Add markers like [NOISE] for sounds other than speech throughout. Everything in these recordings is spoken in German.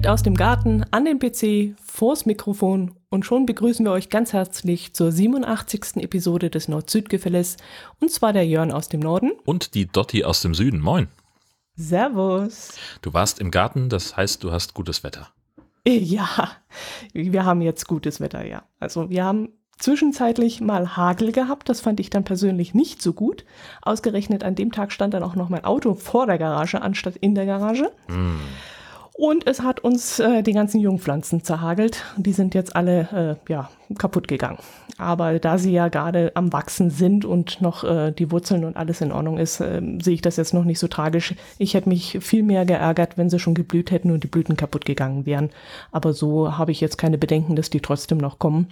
Direkt aus dem Garten, an den PC, vors Mikrofon und schon begrüßen wir euch ganz herzlich zur 87. Episode des Nord-Süd-Gefälles und zwar der Jörn aus dem Norden. Und die Dotti aus dem Süden. Moin. Servus. Du warst im Garten, das heißt, du hast gutes Wetter. Ja, wir haben jetzt gutes Wetter, ja. Also wir haben zwischenzeitlich mal Hagel gehabt, das fand ich dann persönlich nicht so gut. Ausgerechnet an dem Tag stand dann auch noch mein Auto vor der Garage anstatt in der Garage. Mm. Und es hat uns äh, die ganzen Jungpflanzen zerhagelt. Die sind jetzt alle äh, ja, kaputt gegangen. Aber da sie ja gerade am Wachsen sind und noch äh, die Wurzeln und alles in Ordnung ist, äh, sehe ich das jetzt noch nicht so tragisch. Ich hätte mich viel mehr geärgert, wenn sie schon geblüht hätten und die Blüten kaputt gegangen wären. Aber so habe ich jetzt keine Bedenken, dass die trotzdem noch kommen.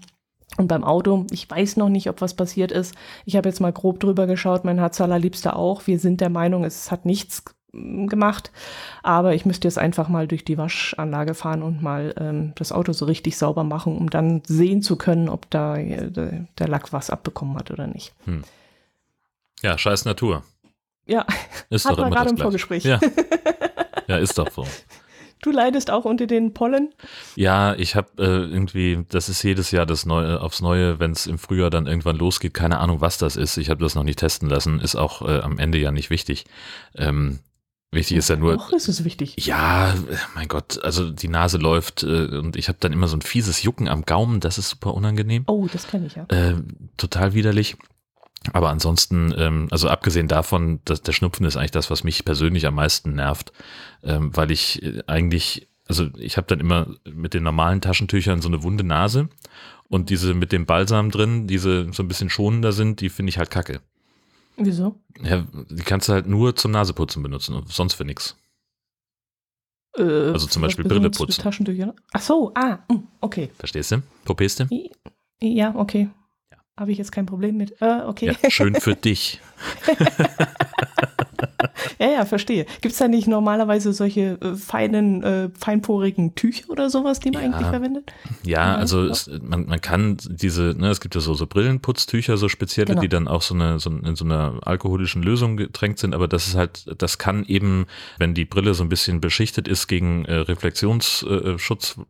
Und beim Auto, ich weiß noch nicht, ob was passiert ist. Ich habe jetzt mal grob drüber geschaut, mein Herz allerliebster auch. Wir sind der Meinung, es hat nichts gemacht. Aber ich müsste jetzt einfach mal durch die Waschanlage fahren und mal ähm, das Auto so richtig sauber machen, um dann sehen zu können, ob da äh, der Lack was abbekommen hat oder nicht. Hm. Ja, scheiß Natur. Ja, ist hat doch man gerade im Vorgespräch. Ja. [LAUGHS] ja, ist doch so. Du leidest auch unter den Pollen? Ja, ich habe äh, irgendwie, das ist jedes Jahr das Neue aufs Neue, wenn es im Frühjahr dann irgendwann losgeht. Keine Ahnung, was das ist. Ich habe das noch nicht testen lassen. Ist auch äh, am Ende ja nicht wichtig. Ähm, Wichtig ist ja nur. Doch, ist es wichtig. Ja, mein Gott, also die Nase läuft äh, und ich habe dann immer so ein fieses Jucken am Gaumen, das ist super unangenehm. Oh, das kenne ich ja. Äh, total widerlich. Aber ansonsten, ähm, also abgesehen davon, dass der Schnupfen ist eigentlich das, was mich persönlich am meisten nervt, ähm, weil ich äh, eigentlich, also ich habe dann immer mit den normalen Taschentüchern so eine wunde Nase und diese mit dem Balsam drin, diese so ein bisschen schonender sind, die finde ich halt kacke. Wieso? Ja, die kannst du halt nur zum Naseputzen benutzen und sonst für nichts. Äh, also zum Beispiel Brille putzen. Taschentücher? Ach so, ah, hm, okay. Verstehst du? Popest du? Ja, okay. Ja. Habe ich jetzt kein Problem mit. Äh, okay. Ja, schön für [LAUGHS] dich. [LAUGHS] ja, ja, verstehe. Gibt es da nicht normalerweise solche äh, feinen, äh, feinporigen Tücher oder sowas, die man ja. eigentlich verwendet? Ja, also es, man, man kann diese, ne, es gibt ja so, so Brillenputztücher, so spezielle, genau. die dann auch so eine, so in so einer alkoholischen Lösung getränkt sind, aber das ist halt, das kann eben, wenn die Brille so ein bisschen beschichtet ist gegen äh, Reflexionsschutz, äh,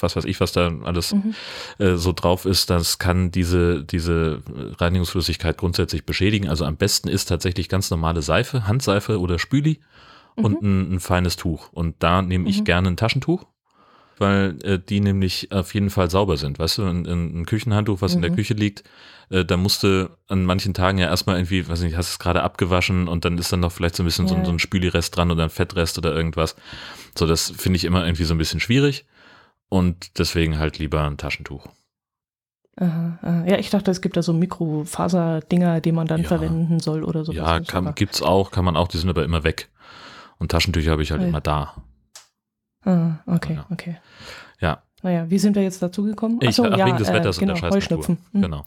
was weiß ich, was da alles mhm. äh, so drauf ist, das kann diese, diese Reinigungsflüssigkeit grundsätzlich beschädigen. Also am besten ist tatsächlich ganz normale Seife, Handseife oder Spüli mhm. und ein, ein, feines Tuch. Und da nehme ich mhm. gerne ein Taschentuch, weil äh, die nämlich auf jeden Fall sauber sind. Weißt du, ein, ein Küchenhandtuch, was mhm. in der mhm. Küche liegt, äh, da musste an manchen Tagen ja erstmal irgendwie, weiß nicht, hast es gerade abgewaschen und dann ist dann noch vielleicht so ein bisschen ja. so, so ein Spülirest dran oder ein Fettrest oder irgendwas. So, das finde ich immer irgendwie so ein bisschen schwierig. Und deswegen halt lieber ein Taschentuch. Aha, aha. Ja, ich dachte, es gibt da so Mikrofaser-Dinger, die man dann ja. verwenden soll oder so. Ja, kann, gibt's auch, kann man auch, die sind aber immer weg. Und Taschentücher habe ich halt okay. immer da. Ah, okay, ja. okay. Ja. Naja, wie sind wir jetzt dazu gekommen? Achso, ich, ach, ja, wegen des Wetters äh, genau, und der Heuschnupfen. Hm. Genau.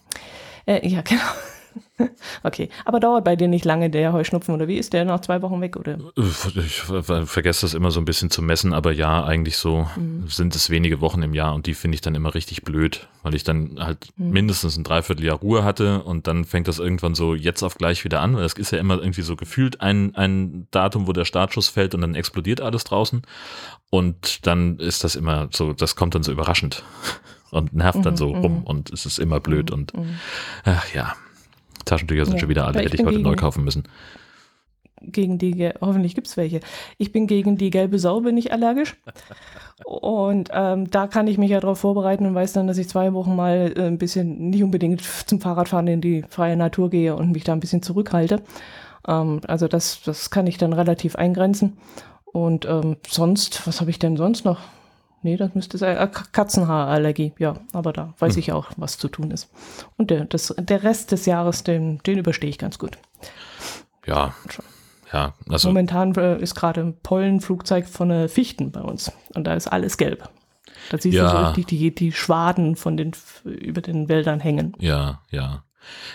Äh, ja, [LAUGHS] genau. [LAUGHS] Okay, aber dauert bei dir nicht lange der Heuschnupfen oder wie ist der nach zwei Wochen weg oder? Ich vergesse das immer so ein bisschen zu messen, aber ja, eigentlich so mhm. sind es wenige Wochen im Jahr und die finde ich dann immer richtig blöd, weil ich dann halt mhm. mindestens ein Dreivierteljahr Ruhe hatte und dann fängt das irgendwann so jetzt auf gleich wieder an, weil das ist ja immer irgendwie so gefühlt ein, ein Datum, wo der Startschuss fällt und dann explodiert alles draußen und dann ist das immer so, das kommt dann so überraschend [LAUGHS] und nervt dann mhm, so rum mhm. und es ist immer blöd mhm, und ach ja, Taschentücher sind ja, schon wieder alle, hätte ich heute neu kaufen müssen. Gegen die, hoffentlich gibt es welche. Ich bin gegen die gelbe Sau, bin ich allergisch. und ähm, da kann ich mich ja darauf vorbereiten und weiß dann, dass ich zwei Wochen mal äh, ein bisschen, nicht unbedingt zum Fahrradfahren in die freie Natur gehe und mich da ein bisschen zurückhalte. Ähm, also das, das kann ich dann relativ eingrenzen. Und ähm, sonst, was habe ich denn sonst noch? Nee, das müsste sein. Äh, Katzenhaarallergie, ja. Aber da weiß hm. ich auch, was zu tun ist. Und der, das, der Rest des Jahres, den, den überstehe ich ganz gut. Ja. Ja, also Momentan äh, ist gerade ein Pollenflugzeug von äh, Fichten bei uns. Und da ist alles gelb. Da siehst ja. du so richtig die, die Schwaden von den, über den Wäldern hängen. Ja, ja.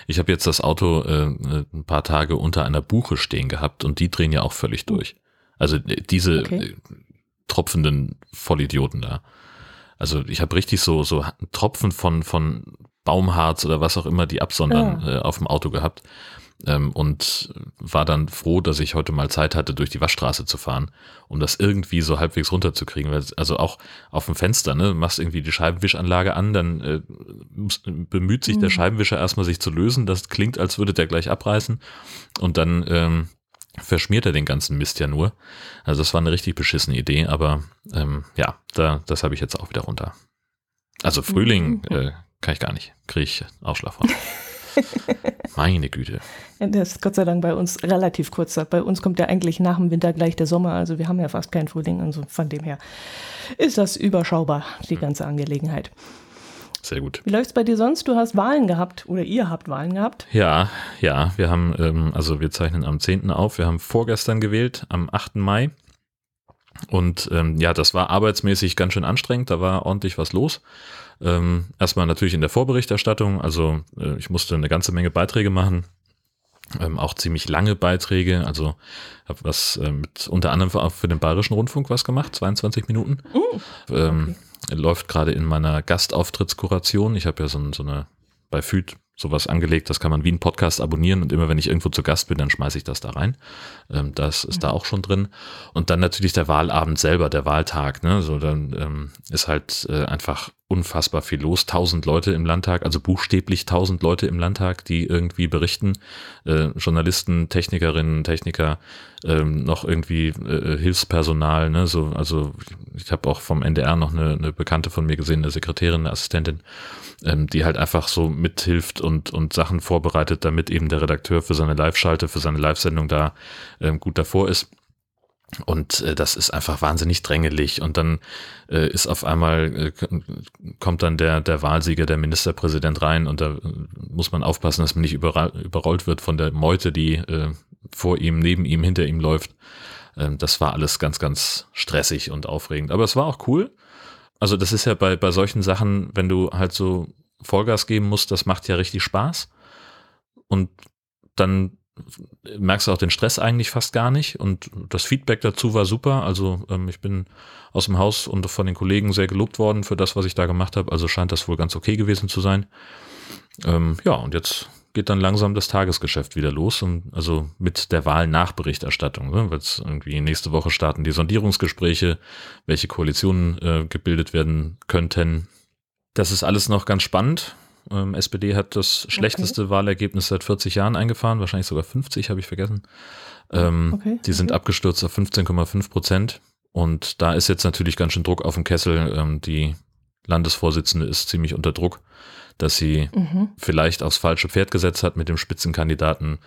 Ich habe jetzt das Auto äh, äh, ein paar Tage unter einer Buche stehen gehabt und die drehen ja auch völlig hm. durch. Also äh, diese okay tropfenden Vollidioten da. Also ich habe richtig so, so Tropfen von, von Baumharz oder was auch immer die absondern ja. äh, auf dem Auto gehabt. ähm, und war dann froh, dass ich heute mal Zeit hatte, durch die Waschstraße zu fahren, um das irgendwie so halbwegs runterzukriegen. Weil, also auch auf dem Fenster, ne, machst irgendwie die Scheibenwischanlage an, dann äh, bemüht sich mhm. der Scheibenwischer erstmal sich zu lösen. Das klingt, als würde der gleich abreißen. Und dann ähm, verschmiert er den ganzen Mist ja nur. Also das war eine richtig beschissene Idee, aber ähm, ja, da, das habe ich jetzt auch wieder runter. Also Frühling mhm. äh, kann ich gar nicht, kriege ich Ausschlag von. [LAUGHS] Meine Güte. Das ist Gott sei Dank bei uns relativ kurz. Bei uns kommt ja eigentlich nach dem Winter gleich der Sommer. Also wir haben ja fast keinen Frühling. Also von dem her ist das überschaubar, die ganze Angelegenheit. Sehr gut. Wie läuft es bei dir sonst? Du hast Wahlen gehabt oder ihr habt Wahlen gehabt? Ja, ja. Wir haben, ähm, also wir zeichnen am 10. auf. Wir haben vorgestern gewählt, am 8. Mai. Und ähm, ja, das war arbeitsmäßig ganz schön anstrengend. Da war ordentlich was los. Ähm, erstmal natürlich in der Vorberichterstattung. Also äh, ich musste eine ganze Menge Beiträge machen. Ähm, auch ziemlich lange Beiträge. Also habe was äh, mit unter anderem auch für den Bayerischen Rundfunk was gemacht, 22 Minuten. Uh, okay. Läuft gerade in meiner Gastauftrittskuration. Ich habe ja so, so eine bei FÜD sowas angelegt, das kann man wie ein Podcast abonnieren und immer wenn ich irgendwo zu Gast bin, dann schmeiße ich das da rein. Ähm, das ist mhm. da auch schon drin. Und dann natürlich der Wahlabend selber, der Wahltag. Ne? So dann ähm, ist halt äh, einfach unfassbar viel los. Tausend Leute im Landtag, also buchstäblich tausend Leute im Landtag, die irgendwie berichten. Äh, Journalisten, Technikerinnen, Techniker, ähm, noch irgendwie äh, Hilfspersonal. Ne? So, also ich habe auch vom NDR noch eine, eine Bekannte von mir gesehen, eine Sekretärin, eine Assistentin ähm, die halt einfach so mithilft und, und Sachen vorbereitet, damit eben der Redakteur für seine Live-Schalte, für seine Live-Sendung da ähm, gut davor ist. Und äh, das ist einfach wahnsinnig drängelig. Und dann äh, ist auf einmal, äh, kommt dann der, der Wahlsieger, der Ministerpräsident rein und da äh, muss man aufpassen, dass man nicht überrollt wird von der Meute, die äh, vor ihm, neben ihm, hinter ihm läuft. Ähm, das war alles ganz, ganz stressig und aufregend. Aber es war auch cool. Also das ist ja bei, bei solchen Sachen, wenn du halt so Vollgas geben musst, das macht ja richtig Spaß. Und dann merkst du auch den Stress eigentlich fast gar nicht. Und das Feedback dazu war super. Also ähm, ich bin aus dem Haus und von den Kollegen sehr gelobt worden für das, was ich da gemacht habe. Also scheint das wohl ganz okay gewesen zu sein. Ähm, ja, und jetzt geht dann langsam das Tagesgeschäft wieder los und also mit der Wahlnachberichterstattung, ne? weil es irgendwie nächste Woche starten die Sondierungsgespräche, welche Koalitionen äh, gebildet werden könnten. Das ist alles noch ganz spannend. Ähm, SPD hat das schlechteste okay. Wahlergebnis seit 40 Jahren eingefahren, wahrscheinlich sogar 50, habe ich vergessen. Ähm, okay. Die sind okay. abgestürzt auf 15,5 Prozent. Und da ist jetzt natürlich ganz schön Druck auf dem Kessel. Ähm, die Landesvorsitzende ist ziemlich unter Druck dass sie mhm. vielleicht aufs falsche Pferd gesetzt hat mit dem Spitzenkandidaten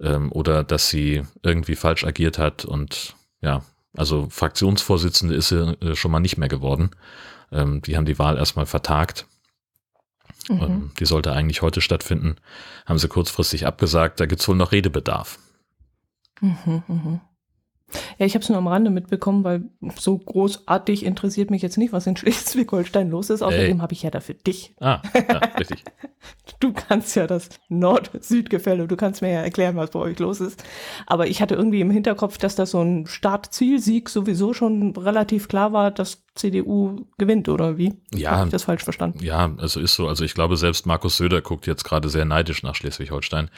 ähm, oder dass sie irgendwie falsch agiert hat und ja, also Fraktionsvorsitzende ist sie äh, schon mal nicht mehr geworden. Ähm, die haben die Wahl erstmal vertagt. Mhm. Die sollte eigentlich heute stattfinden. Haben sie kurzfristig abgesagt. Da gibt es wohl noch Redebedarf. Mhm, mh. Ja, ich habe es nur am Rande mitbekommen, weil so großartig interessiert mich jetzt nicht, was in Schleswig-Holstein los ist. Außerdem habe ich ja dafür dich. Ah, ja, richtig. [LAUGHS] du kannst ja das Nord-Süd-Gefälle, du kannst mir ja erklären, was bei euch los ist. Aber ich hatte irgendwie im Hinterkopf, dass das so ein Start-Ziel-Sieg sowieso schon relativ klar war, dass CDU gewinnt, oder wie? Ja. Habe ich das falsch verstanden? Ja, also ist so. Also ich glaube, selbst Markus Söder guckt jetzt gerade sehr neidisch nach Schleswig-Holstein,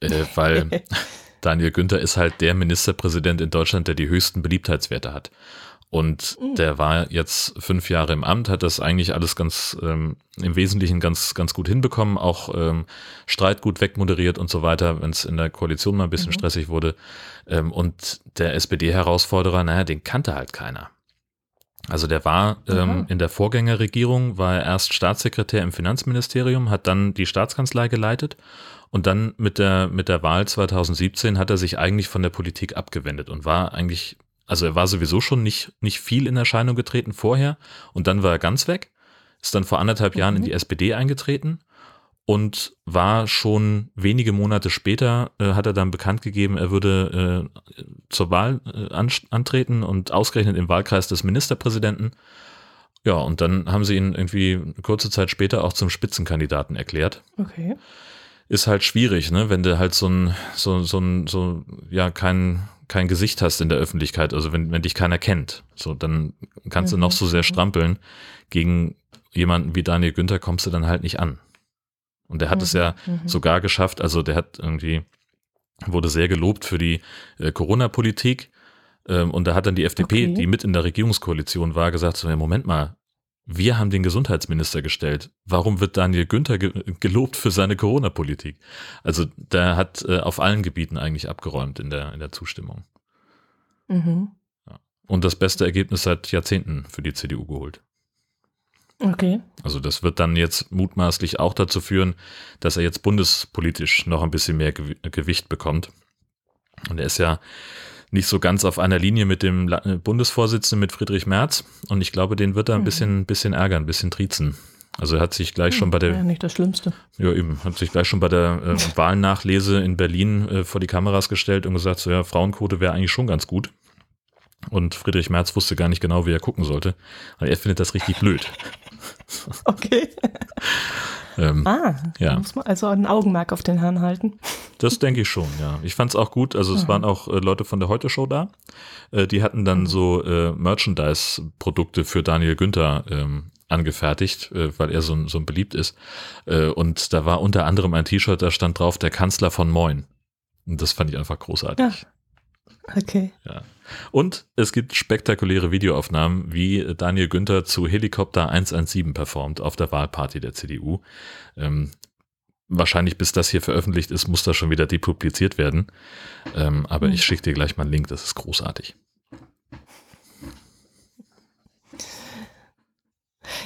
äh, weil [LAUGHS] Daniel Günther ist halt der Ministerpräsident in Deutschland, der die höchsten Beliebtheitswerte hat. Und mhm. der war jetzt fünf Jahre im Amt, hat das eigentlich alles ganz ähm, im Wesentlichen ganz, ganz gut hinbekommen, auch ähm, Streit gut wegmoderiert und so weiter, wenn es in der Koalition mal ein bisschen mhm. stressig wurde. Ähm, und der SPD-Herausforderer, naja, den kannte halt keiner. Also der war ähm, in der Vorgängerregierung, war er erst Staatssekretär im Finanzministerium, hat dann die Staatskanzlei geleitet und dann mit der, mit der Wahl 2017 hat er sich eigentlich von der Politik abgewendet und war eigentlich, also er war sowieso schon nicht, nicht viel in Erscheinung getreten vorher und dann war er ganz weg, ist dann vor anderthalb mhm. Jahren in die SPD eingetreten und war schon wenige Monate später, äh, hat er dann bekannt gegeben, er würde äh, zur Wahl äh, antreten und ausgerechnet im Wahlkreis des Ministerpräsidenten. Ja, und dann haben sie ihn irgendwie kurze Zeit später auch zum Spitzenkandidaten erklärt. Okay ist halt schwierig, ne? Wenn du halt so ein, so, so ein, so, ja, kein, kein Gesicht hast in der Öffentlichkeit, also wenn, wenn dich keiner kennt, so, dann kannst mhm. du noch so sehr strampeln. Gegen jemanden wie Daniel Günther kommst du dann halt nicht an. Und der hat mhm. es ja mhm. sogar geschafft, also der hat irgendwie wurde sehr gelobt für die äh, Corona-Politik. Ähm, und da hat dann die FDP, okay. die mit in der Regierungskoalition war, gesagt, so, ja, Moment mal, wir haben den Gesundheitsminister gestellt. Warum wird Daniel Günther ge gelobt für seine Corona-Politik? Also der hat äh, auf allen Gebieten eigentlich abgeräumt in der, in der Zustimmung. Mhm. Und das beste Ergebnis seit Jahrzehnten für die CDU geholt. Okay. Also das wird dann jetzt mutmaßlich auch dazu führen, dass er jetzt bundespolitisch noch ein bisschen mehr Gewicht bekommt. Und er ist ja nicht so ganz auf einer Linie mit dem äh, Bundesvorsitzenden, mit Friedrich Merz. Und ich glaube, den wird er ein mhm. bisschen, bisschen ärgern, ein bisschen triezen. Also er hat sich gleich hm, schon bei der. Ja, nicht das Schlimmste. Ja, eben. Hat sich gleich schon bei der äh, [LAUGHS] Wahlnachlese in Berlin äh, vor die Kameras gestellt und gesagt, so ja, Frauenquote wäre eigentlich schon ganz gut. Und Friedrich Merz wusste gar nicht genau, wie er gucken sollte. Aber er findet das richtig blöd. [LAUGHS] Okay. [LAUGHS] ähm, ah, ja. muss man also ein Augenmerk auf den Herrn halten. Das denke ich schon, ja. Ich fand es auch gut. Also es mhm. waren auch äh, Leute von der Heute-Show da. Äh, die hatten dann mhm. so äh, Merchandise-Produkte für Daniel Günther ähm, angefertigt, äh, weil er so, so beliebt ist. Äh, und da war unter anderem ein T-Shirt, da stand drauf, der Kanzler von Moin. Und das fand ich einfach großartig. Ja. Okay. Ja. Und es gibt spektakuläre Videoaufnahmen, wie Daniel Günther zu Helikopter 117 performt auf der Wahlparty der CDU. Ähm, wahrscheinlich bis das hier veröffentlicht ist, muss das schon wieder depubliziert werden. Ähm, aber mhm. ich schicke dir gleich mal einen Link, das ist großartig.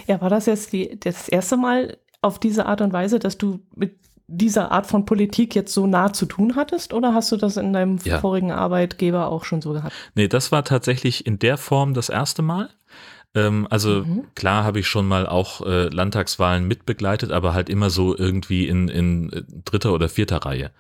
Ja, war das jetzt die, das erste Mal auf diese Art und Weise, dass du mit dieser Art von Politik jetzt so nah zu tun hattest oder hast du das in deinem ja. vorigen Arbeitgeber auch schon so gehabt? Nee, das war tatsächlich in der Form das erste Mal. Ähm, also mhm. klar habe ich schon mal auch äh, Landtagswahlen mitbegleitet, aber halt immer so irgendwie in, in äh, dritter oder vierter Reihe.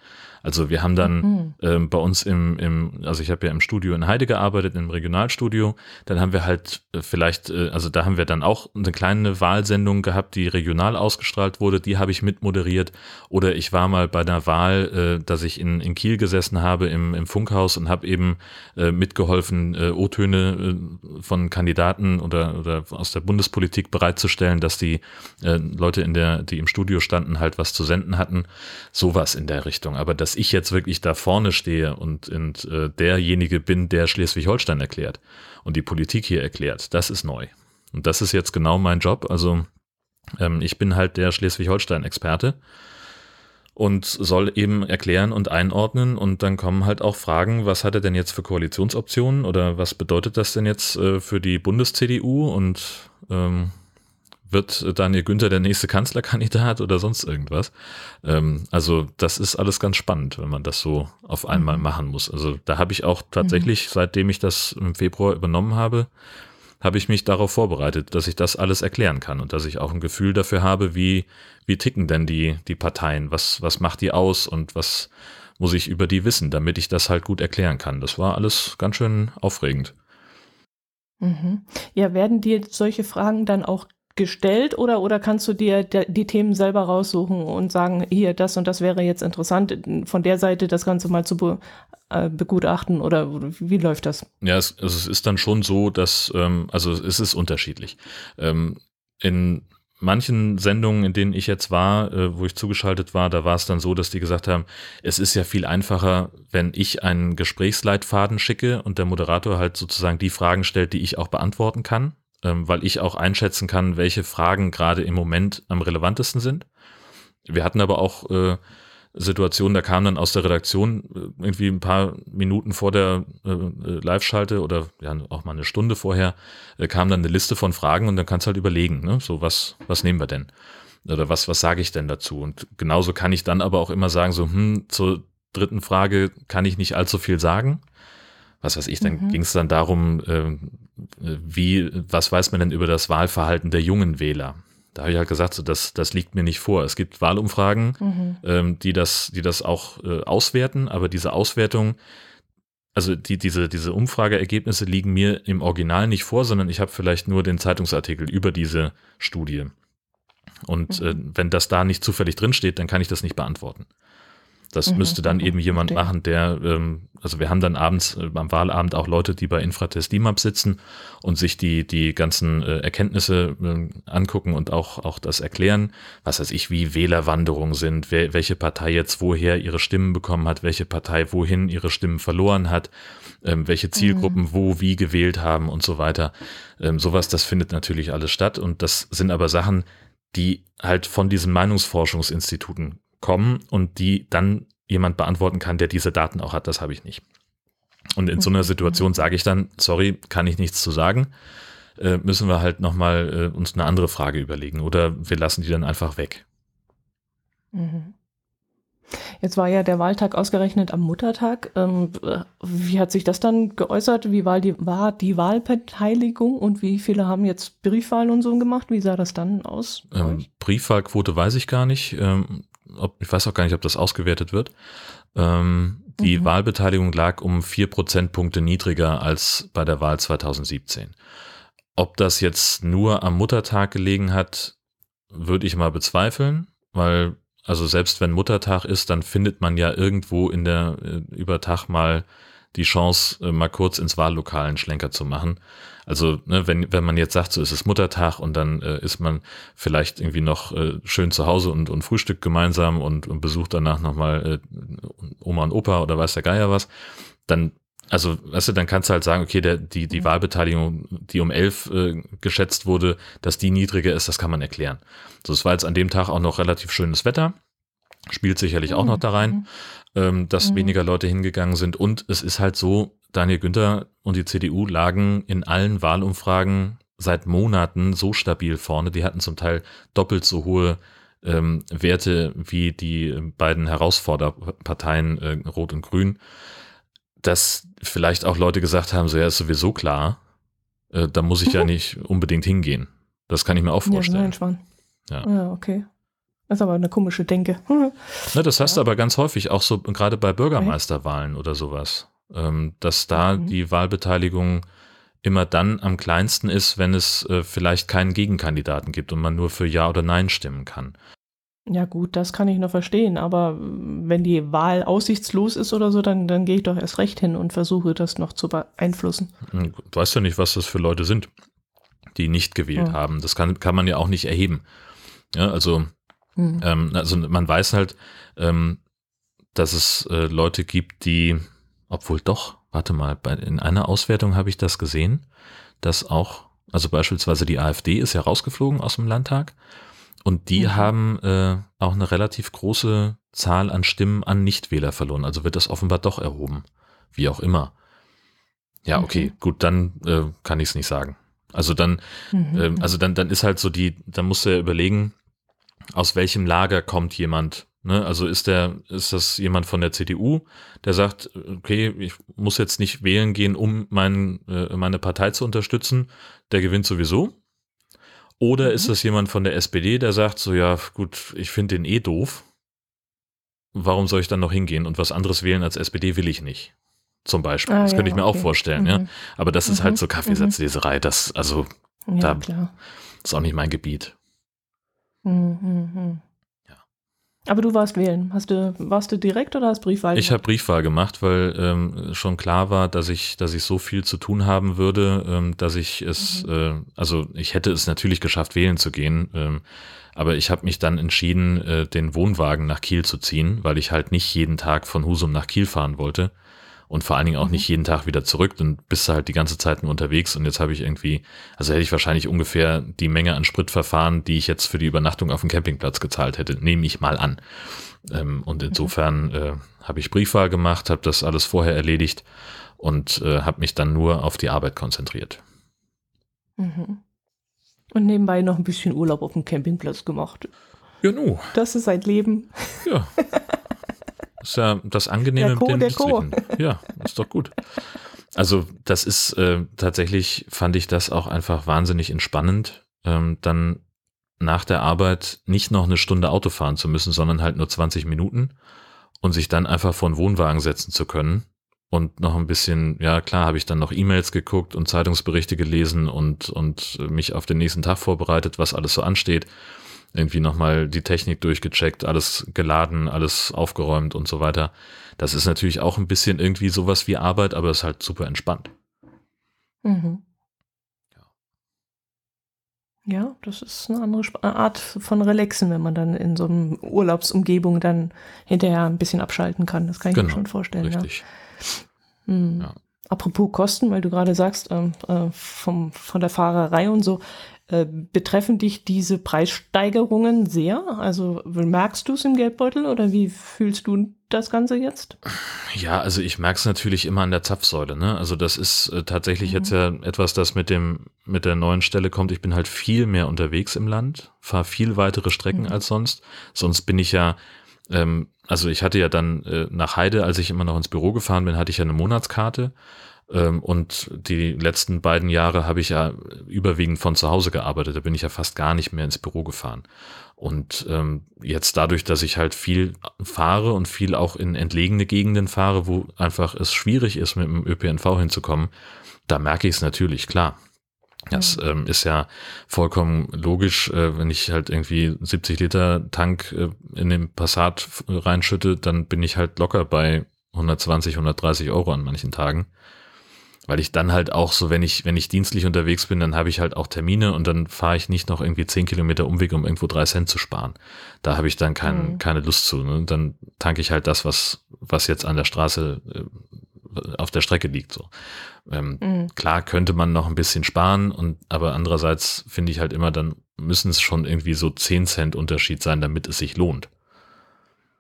Also wir haben dann mhm. ähm, bei uns im, im, also ich habe ja im Studio in Heide gearbeitet, im Regionalstudio, dann haben wir halt äh, vielleicht, äh, also da haben wir dann auch eine kleine Wahlsendung gehabt, die regional ausgestrahlt wurde, die habe ich mitmoderiert. Oder ich war mal bei einer Wahl, äh, dass ich in, in Kiel gesessen habe im, im Funkhaus und habe eben äh, mitgeholfen, äh, O-Töne von Kandidaten oder, oder aus der Bundespolitik bereitzustellen, dass die Leute in der, die im Studio standen, halt was zu senden hatten. Sowas in der Richtung. Aber das dass ich jetzt wirklich da vorne stehe und, und äh, derjenige bin, der Schleswig-Holstein erklärt und die Politik hier erklärt, das ist neu. Und das ist jetzt genau mein Job. Also ähm, ich bin halt der Schleswig-Holstein-Experte und soll eben erklären und einordnen und dann kommen halt auch Fragen, was hat er denn jetzt für Koalitionsoptionen oder was bedeutet das denn jetzt äh, für die Bundes-CDU und ähm, wird Daniel Günther der nächste Kanzlerkandidat oder sonst irgendwas? Ähm, also das ist alles ganz spannend, wenn man das so auf einmal mhm. machen muss. Also da habe ich auch tatsächlich, mhm. seitdem ich das im Februar übernommen habe, habe ich mich darauf vorbereitet, dass ich das alles erklären kann und dass ich auch ein Gefühl dafür habe, wie, wie ticken denn die, die Parteien, was, was macht die aus und was muss ich über die wissen, damit ich das halt gut erklären kann. Das war alles ganz schön aufregend. Mhm. Ja, werden dir solche Fragen dann auch gestellt oder, oder kannst du dir die Themen selber raussuchen und sagen, hier, das und das wäre jetzt interessant, von der Seite das Ganze mal zu be, äh, begutachten oder wie läuft das? Ja, es, also es ist dann schon so, dass, ähm, also es ist unterschiedlich. Ähm, in manchen Sendungen, in denen ich jetzt war, äh, wo ich zugeschaltet war, da war es dann so, dass die gesagt haben, es ist ja viel einfacher, wenn ich einen Gesprächsleitfaden schicke und der Moderator halt sozusagen die Fragen stellt, die ich auch beantworten kann ähm, weil ich auch einschätzen kann, welche Fragen gerade im Moment am relevantesten sind. Wir hatten aber auch äh, Situationen, da kam dann aus der Redaktion äh, irgendwie ein paar Minuten vor der äh, äh, Live-Schalte oder ja auch mal eine Stunde vorher, äh, kam dann eine Liste von Fragen und dann kannst du halt überlegen, ne? so was, was nehmen wir denn? Oder was, was sage ich denn dazu? Und genauso kann ich dann aber auch immer sagen, so, hm, zur dritten Frage kann ich nicht allzu viel sagen was weiß ich, dann mhm. ging es dann darum, äh, wie, was weiß man denn über das Wahlverhalten der jungen Wähler? Da habe ich halt gesagt, so, das, das liegt mir nicht vor. Es gibt Wahlumfragen, mhm. ähm, die, das, die das auch äh, auswerten, aber diese Auswertung, also die, diese, diese Umfrageergebnisse liegen mir im Original nicht vor, sondern ich habe vielleicht nur den Zeitungsartikel über diese Studie. Und mhm. äh, wenn das da nicht zufällig drinsteht, dann kann ich das nicht beantworten. Das mhm, müsste dann mhm, eben jemand verstehe. machen, der, ähm, also wir haben dann abends, äh, am Wahlabend auch Leute, die bei Infratest DIMAP sitzen und sich die, die ganzen äh, Erkenntnisse äh, angucken und auch, auch das erklären, was weiß ich, wie Wählerwanderungen sind, wer, welche Partei jetzt woher ihre Stimmen bekommen hat, welche Partei wohin ihre Stimmen verloren hat, ähm, welche Zielgruppen mhm. wo wie gewählt haben und so weiter. Ähm, sowas, das findet natürlich alles statt und das sind aber Sachen, die halt von diesen Meinungsforschungsinstituten kommen und die dann jemand beantworten kann, der diese Daten auch hat. Das habe ich nicht. Und in so einer Situation sage ich dann, sorry, kann ich nichts zu sagen. Äh, müssen wir halt nochmal äh, uns eine andere Frage überlegen oder wir lassen die dann einfach weg. Mhm. Jetzt war ja der Wahltag ausgerechnet am Muttertag. Ähm, wie hat sich das dann geäußert? Wie war die, war die Wahlbeteiligung und wie viele haben jetzt Briefwahl und so gemacht? Wie sah das dann aus? Ähm, Briefwahlquote weiß ich gar nicht. Ähm, ob, ich weiß auch gar nicht, ob das ausgewertet wird. Ähm, die mhm. Wahlbeteiligung lag um vier Prozentpunkte niedriger als bei der Wahl 2017. Ob das jetzt nur am Muttertag gelegen hat, würde ich mal bezweifeln, weil also selbst wenn Muttertag ist, dann findet man ja irgendwo in der äh, Übertag mal die Chance, äh, mal kurz ins Wahllokal einen Schlenker zu machen. Also, ne, wenn, wenn man jetzt sagt, so ist es Muttertag und dann äh, ist man vielleicht irgendwie noch äh, schön zu Hause und, und Frühstück gemeinsam und, und besucht danach nochmal äh, Oma und Opa oder weiß der Geier was, dann also, weißt du, dann kannst du halt sagen, okay, der, die, die mhm. Wahlbeteiligung, die um elf äh, geschätzt wurde, dass die niedriger ist, das kann man erklären. So, es war jetzt an dem Tag auch noch relativ schönes Wetter. Spielt sicherlich auch noch da rein, mhm. Ähm, dass mhm. weniger Leute hingegangen sind. Und es ist halt so, Daniel Günther und die CDU lagen in allen Wahlumfragen seit Monaten so stabil vorne. Die hatten zum Teil doppelt so hohe ähm, Werte wie die beiden Herausforderparteien äh, Rot und Grün dass vielleicht auch Leute gesagt haben, so ja, ist sowieso klar, äh, da muss ich ja nicht unbedingt hingehen. Das kann ich mir auch vorstellen. Ja, ja okay. Das ist aber eine komische Denke. Na, das hast du aber ganz häufig, auch so gerade bei Bürgermeisterwahlen oder sowas, ähm, dass da mhm. die Wahlbeteiligung immer dann am kleinsten ist, wenn es äh, vielleicht keinen Gegenkandidaten gibt und man nur für Ja oder Nein stimmen kann. Ja gut, das kann ich noch verstehen, aber wenn die Wahl aussichtslos ist oder so, dann, dann gehe ich doch erst recht hin und versuche das noch zu beeinflussen. Hm, du weißt ja nicht, was das für Leute sind, die nicht gewählt ja. haben. Das kann, kann man ja auch nicht erheben. Ja, also, mhm. ähm, also man weiß halt, ähm, dass es äh, Leute gibt, die, obwohl doch, warte mal, bei, in einer Auswertung habe ich das gesehen, dass auch, also beispielsweise die AfD ist ja rausgeflogen aus dem Landtag und die mhm. haben äh, auch eine relativ große Zahl an Stimmen an Nichtwähler verloren. Also wird das offenbar doch erhoben. Wie auch immer. Ja, okay, mhm. gut, dann äh, kann ich es nicht sagen. Also dann, mhm. äh, also dann, dann ist halt so die, dann musst du ja überlegen, aus welchem Lager kommt jemand. Ne? Also ist der, ist das jemand von der CDU, der sagt, okay, ich muss jetzt nicht wählen gehen, um mein, äh, meine Partei zu unterstützen, der gewinnt sowieso. Oder mhm. ist es jemand von der SPD, der sagt so, ja gut, ich finde den eh doof. Warum soll ich dann noch hingehen und was anderes wählen als SPD will ich nicht? Zum Beispiel. Ah, das könnte ja, ich mir okay. auch vorstellen, mhm. ja. Aber das ist mhm. halt so Kaffeesatzleserei. Das, also, ja, da klar. ist auch nicht mein Gebiet. Mhm. mhm. Aber du warst wählen. Hast du, warst du direkt oder hast Briefwahl gemacht? Ich habe Briefwahl gemacht, weil ähm, schon klar war, dass ich, dass ich so viel zu tun haben würde, ähm, dass ich es, mhm. äh, also ich hätte es natürlich geschafft, wählen zu gehen. Ähm, aber ich habe mich dann entschieden, äh, den Wohnwagen nach Kiel zu ziehen, weil ich halt nicht jeden Tag von Husum nach Kiel fahren wollte und vor allen Dingen auch mhm. nicht jeden Tag wieder zurück, dann bist du halt die ganze Zeit nur unterwegs und jetzt habe ich irgendwie, also hätte ich wahrscheinlich ungefähr die Menge an Spritverfahren, die ich jetzt für die Übernachtung auf dem Campingplatz gezahlt hätte, nehme ich mal an. Ähm, und mhm. insofern äh, habe ich Briefwahl gemacht, habe das alles vorher erledigt und äh, habe mich dann nur auf die Arbeit konzentriert. Mhm. Und nebenbei noch ein bisschen Urlaub auf dem Campingplatz gemacht. Ja, nu. Das ist ein Leben. Ja. [LAUGHS] Das ist ja das Angenehme der Co, mit dem der Co. Ja, ist doch gut. Also das ist äh, tatsächlich, fand ich das auch einfach wahnsinnig entspannend, ähm, dann nach der Arbeit nicht noch eine Stunde Auto fahren zu müssen, sondern halt nur 20 Minuten und sich dann einfach vor einen Wohnwagen setzen zu können und noch ein bisschen, ja klar, habe ich dann noch E-Mails geguckt und Zeitungsberichte gelesen und, und mich auf den nächsten Tag vorbereitet, was alles so ansteht. Irgendwie nochmal die Technik durchgecheckt, alles geladen, alles aufgeräumt und so weiter. Das ist natürlich auch ein bisschen irgendwie sowas wie Arbeit, aber es ist halt super entspannt. Mhm. Ja, das ist eine andere Art von Relaxen, wenn man dann in so einer Urlaubsumgebung dann hinterher ein bisschen abschalten kann. Das kann ich genau, mir schon vorstellen. Richtig. Ja. Hm. ja. Apropos Kosten, weil du gerade sagst, ähm, äh, vom, von der Fahrerei und so, äh, betreffen dich diese Preissteigerungen sehr? Also merkst du es im Geldbeutel oder wie fühlst du das Ganze jetzt? Ja, also ich merke es natürlich immer an der Zapfsäule. Ne? Also das ist äh, tatsächlich mhm. jetzt ja etwas, das mit dem mit der neuen Stelle kommt. Ich bin halt viel mehr unterwegs im Land, fahre viel weitere Strecken mhm. als sonst. Sonst bin ich ja ähm, also ich hatte ja dann äh, nach Heide, als ich immer noch ins Büro gefahren bin, hatte ich ja eine Monatskarte und die letzten beiden Jahre habe ich ja überwiegend von zu Hause gearbeitet. Da bin ich ja fast gar nicht mehr ins Büro gefahren. Und ähm, jetzt dadurch, dass ich halt viel fahre und viel auch in entlegene Gegenden fahre, wo einfach es schwierig ist, mit dem ÖPNV hinzukommen, da merke ich es natürlich, klar. Das ähm, ist ja vollkommen logisch, äh, wenn ich halt irgendwie 70 Liter Tank äh, in den Passat reinschütte, dann bin ich halt locker bei 120, 130 Euro an manchen Tagen weil ich dann halt auch so, wenn ich, wenn ich dienstlich unterwegs bin, dann habe ich halt auch Termine und dann fahre ich nicht noch irgendwie zehn Kilometer Umweg, um irgendwo drei Cent zu sparen. Da habe ich dann kein, mhm. keine Lust zu. Ne? Dann tanke ich halt das, was, was jetzt an der Straße äh, auf der Strecke liegt. So. Ähm, mhm. Klar könnte man noch ein bisschen sparen und aber andererseits finde ich halt immer, dann müssen es schon irgendwie so zehn Cent Unterschied sein, damit es sich lohnt.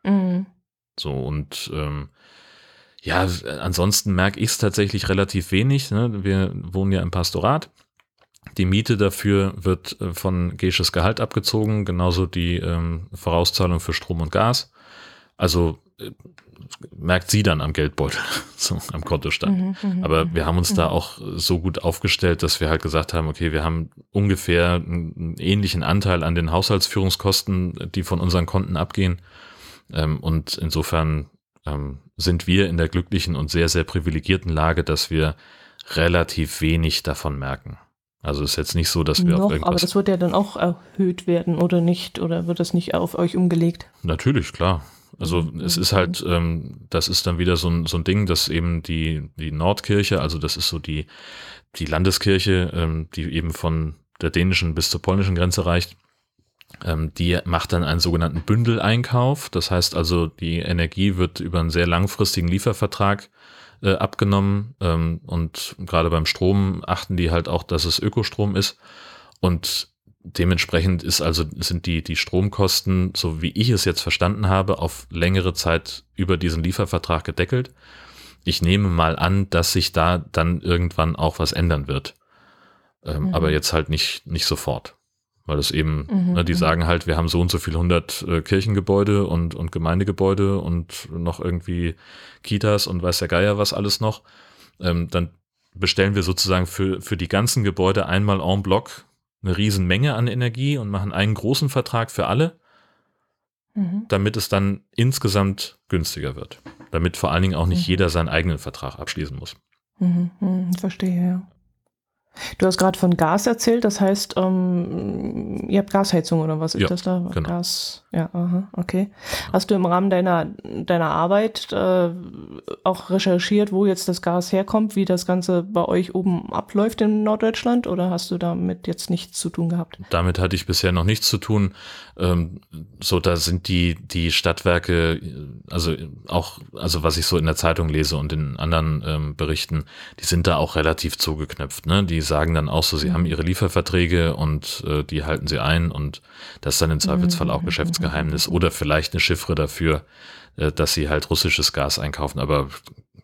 Mhm. So und ähm, ja, ansonsten merke ich es tatsächlich relativ wenig. Ne? Wir wohnen ja im Pastorat. Die Miete dafür wird äh, von Gesches Gehalt abgezogen, genauso die ähm, Vorauszahlung für Strom und Gas. Also äh, merkt sie dann am Geldbeutel, [LAUGHS] so am Kontostand. Mhm, mhm Aber mhm, wir haben uns mhm. da auch so gut aufgestellt, dass wir halt gesagt haben, okay, wir haben ungefähr einen ähnlichen Anteil an den Haushaltsführungskosten, die von unseren Konten abgehen. Ähm, und insofern ähm, sind wir in der glücklichen und sehr, sehr privilegierten Lage, dass wir relativ wenig davon merken. Also ist jetzt nicht so, dass wir Noch, auf irgendwas. Aber das wird ja dann auch erhöht werden oder nicht? Oder wird das nicht auf euch umgelegt? Natürlich, klar. Also mhm. es ist halt, ähm, das ist dann wieder so ein, so ein Ding, dass eben die, die Nordkirche, also das ist so die, die Landeskirche, ähm, die eben von der dänischen bis zur polnischen Grenze reicht, die macht dann einen sogenannten Bündeleinkauf. Das heißt also, die Energie wird über einen sehr langfristigen Liefervertrag äh, abgenommen. Ähm, und gerade beim Strom achten die halt auch, dass es Ökostrom ist. Und dementsprechend ist also, sind die, die Stromkosten, so wie ich es jetzt verstanden habe, auf längere Zeit über diesen Liefervertrag gedeckelt. Ich nehme mal an, dass sich da dann irgendwann auch was ändern wird. Ähm, mhm. Aber jetzt halt nicht, nicht sofort. Weil es eben, mhm, ne, die mhm. sagen halt, wir haben so und so viel hundert äh, Kirchengebäude und, und Gemeindegebäude und noch irgendwie Kitas und weiß der Geier was alles noch. Ähm, dann bestellen wir sozusagen für, für die ganzen Gebäude einmal en bloc eine Riesenmenge an Energie und machen einen großen Vertrag für alle, mhm. damit es dann insgesamt günstiger wird. Damit vor allen Dingen auch nicht mhm. jeder seinen eigenen Vertrag abschließen muss. Mhm, mhm verstehe, ja. Du hast gerade von Gas erzählt, das heißt, ähm, ihr habt Gasheizung oder was ist ja, das da? Genau. Gas, ja, aha, okay. Hast du im Rahmen deiner, deiner Arbeit äh, auch recherchiert, wo jetzt das Gas herkommt, wie das Ganze bei euch oben abläuft in Norddeutschland oder hast du damit jetzt nichts zu tun gehabt? Damit hatte ich bisher noch nichts zu tun. Ähm, so, da sind die, die Stadtwerke, also auch, also was ich so in der Zeitung lese und in anderen ähm, Berichten, die sind da auch relativ zugeknöpft, ne? Die sagen dann auch so, sie mhm. haben ihre Lieferverträge und äh, die halten sie ein und das ist dann im Zweifelsfall auch mhm. Geschäftsgeheimnis oder vielleicht eine Chiffre dafür, äh, dass sie halt russisches Gas einkaufen, aber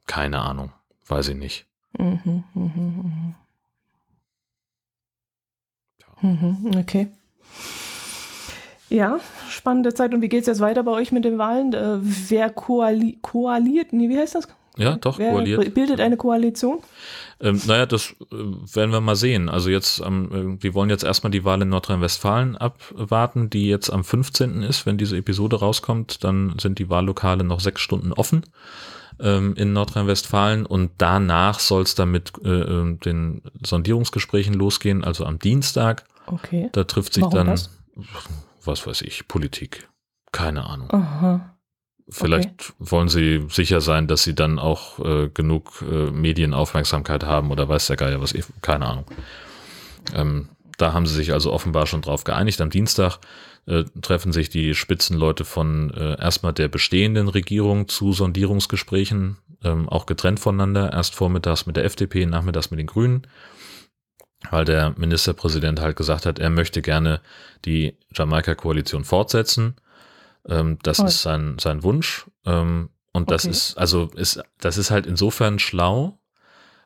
keine Ahnung, weiß ich nicht. Mhm, mhm, mhm. Okay. Ja, spannende Zeit. Und wie geht es jetzt weiter bei euch mit den Wahlen? Äh, wer koali koaliert? Nee, wie heißt das? Ja, doch, wer koaliert. Bildet eine Koalition? Ähm, naja, das äh, werden wir mal sehen. Also jetzt, ähm, wir wollen jetzt erstmal die Wahl in Nordrhein-Westfalen abwarten, die jetzt am 15. ist. Wenn diese Episode rauskommt, dann sind die Wahllokale noch sechs Stunden offen ähm, in Nordrhein-Westfalen und danach soll es dann mit äh, ähm, den Sondierungsgesprächen losgehen, also am Dienstag. Okay. Da trifft sich Warum dann. Das? was weiß ich, Politik. Keine Ahnung. Aha. Vielleicht okay. wollen sie sicher sein, dass sie dann auch äh, genug äh, Medienaufmerksamkeit haben oder weiß der Geier was, keine Ahnung. Ähm, da haben sie sich also offenbar schon drauf geeinigt. Am Dienstag äh, treffen sich die Spitzenleute von äh, erstmal der bestehenden Regierung zu Sondierungsgesprächen, ähm, auch getrennt voneinander. Erst vormittags mit der FDP, nachmittags mit den Grünen, weil der Ministerpräsident halt gesagt hat, er möchte gerne die Jamaika-Koalition fortsetzen. Ähm, das Voll. ist sein, sein Wunsch. Ähm, und das okay. ist, also ist, das ist halt insofern schlau,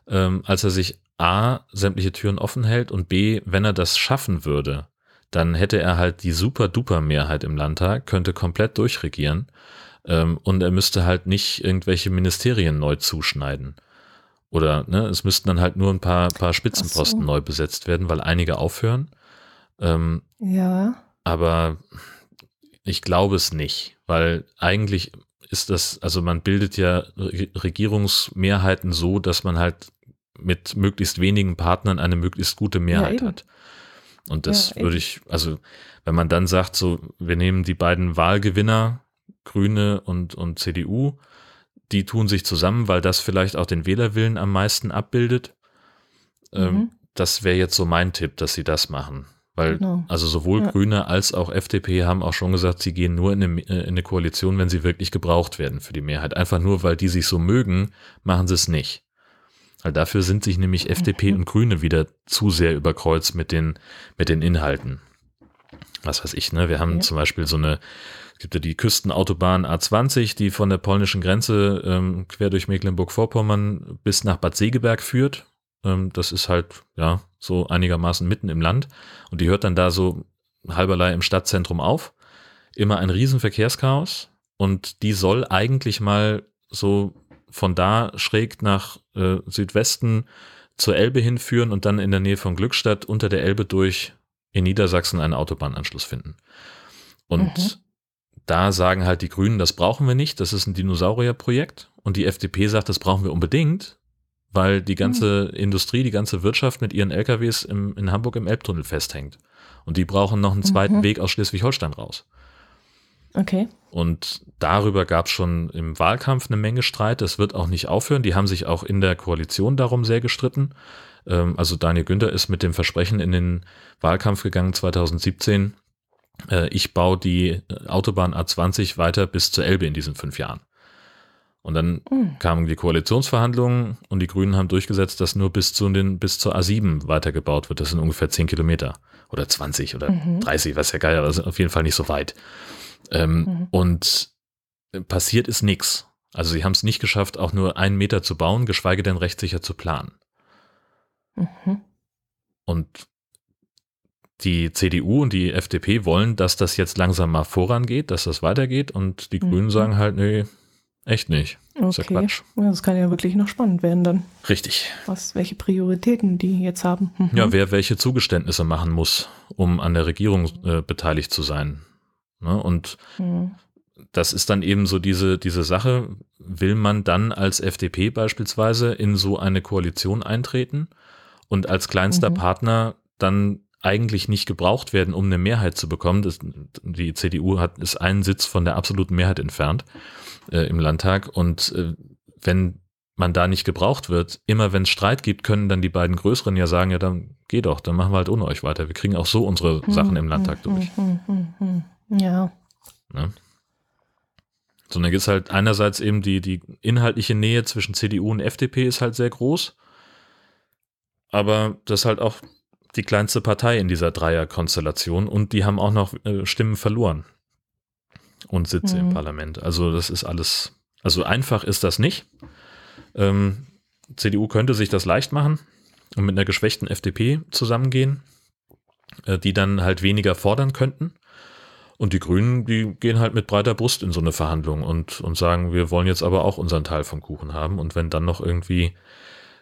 ähm, als er sich A, sämtliche Türen offen hält und B, wenn er das schaffen würde, dann hätte er halt die super duper Mehrheit im Landtag, könnte komplett durchregieren ähm, und er müsste halt nicht irgendwelche Ministerien neu zuschneiden. Oder ne, es müssten dann halt nur ein paar, paar Spitzenposten so. neu besetzt werden, weil einige aufhören. Ähm, ja. Aber ich glaube es nicht, weil eigentlich ist das, also man bildet ja Regierungsmehrheiten so, dass man halt mit möglichst wenigen Partnern eine möglichst gute Mehrheit ja, hat. Und das ja, würde ich, also wenn man dann sagt, so, wir nehmen die beiden Wahlgewinner, Grüne und, und CDU, die tun sich zusammen, weil das vielleicht auch den Wählerwillen am meisten abbildet. Ähm, mhm. das wäre jetzt so mein Tipp, dass sie das machen. Weil, genau. also sowohl ja. Grüne als auch FDP haben auch schon gesagt, sie gehen nur in eine, äh, in eine Koalition, wenn sie wirklich gebraucht werden für die Mehrheit. Einfach nur, weil die sich so mögen, machen sie es nicht. Weil dafür sind sich nämlich FDP mhm. und Grüne wieder zu sehr überkreuzt mit den, mit den Inhalten. Was weiß ich, ne? Wir haben ja. zum Beispiel so eine, es gibt ja die Küstenautobahn A20, die von der polnischen Grenze ähm, quer durch Mecklenburg-Vorpommern bis nach Bad Segeberg führt. Ähm, das ist halt, ja, so einigermaßen mitten im Land. Und die hört dann da so halberlei im Stadtzentrum auf. Immer ein Riesenverkehrschaos. Und die soll eigentlich mal so von da schräg nach äh, Südwesten zur Elbe hinführen und dann in der Nähe von Glückstadt unter der Elbe durch in Niedersachsen einen Autobahnanschluss finden. Und mhm. da sagen halt die Grünen, das brauchen wir nicht, das ist ein Dinosaurierprojekt. Und die FDP sagt, das brauchen wir unbedingt, weil die ganze mhm. Industrie, die ganze Wirtschaft mit ihren LKWs im, in Hamburg im Elbtunnel festhängt. Und die brauchen noch einen zweiten mhm. Weg aus Schleswig-Holstein raus. Okay. Und darüber gab es schon im Wahlkampf eine Menge Streit. Das wird auch nicht aufhören. Die haben sich auch in der Koalition darum sehr gestritten. Ähm, also Daniel Günther ist mit dem Versprechen in den Wahlkampf gegangen 2017. Äh, ich baue die Autobahn A20 weiter bis zur Elbe in diesen fünf Jahren. Und dann mhm. kamen die Koalitionsverhandlungen und die Grünen haben durchgesetzt, dass nur bis zu den, bis zur A7 weitergebaut wird. Das sind ungefähr zehn Kilometer oder 20 oder mhm. 30, was ja geil, aber das ist auf jeden Fall nicht so weit. Ähm, mhm. Und passiert ist nichts. Also sie haben es nicht geschafft, auch nur einen Meter zu bauen, geschweige denn rechtssicher zu planen. Mhm. Und die CDU und die FDP wollen, dass das jetzt langsam mal vorangeht, dass das weitergeht und die mhm. Grünen sagen halt, nee, echt nicht. Okay. ist ja Quatsch. Das kann ja wirklich noch spannend werden dann. Richtig. Was, welche Prioritäten die jetzt haben. Mhm. Ja, wer welche Zugeständnisse machen muss, um an der Regierung äh, beteiligt zu sein. Ne? Und mhm. das ist dann eben so diese, diese Sache, will man dann als FDP beispielsweise in so eine Koalition eintreten und als kleinster mhm. Partner dann eigentlich nicht gebraucht werden, um eine Mehrheit zu bekommen. Das, die CDU hat, ist einen Sitz von der absoluten Mehrheit entfernt äh, im Landtag. Und äh, wenn man da nicht gebraucht wird, immer wenn es Streit gibt, können dann die beiden Größeren ja sagen, ja, dann geh doch, dann machen wir halt ohne euch weiter. Wir kriegen auch so unsere Sachen im Landtag durch. Ja. Ne? So, dann gibt es halt einerseits eben die, die inhaltliche Nähe zwischen CDU und FDP ist halt sehr groß. Aber das ist halt auch die kleinste Partei in dieser Dreierkonstellation und die haben auch noch äh, Stimmen verloren und Sitze mhm. im Parlament. Also das ist alles, also einfach ist das nicht. Ähm, CDU könnte sich das leicht machen und mit einer geschwächten FDP zusammengehen, äh, die dann halt weniger fordern könnten. Und die Grünen, die gehen halt mit breiter Brust in so eine Verhandlung und, und sagen, wir wollen jetzt aber auch unseren Teil vom Kuchen haben. Und wenn dann noch irgendwie,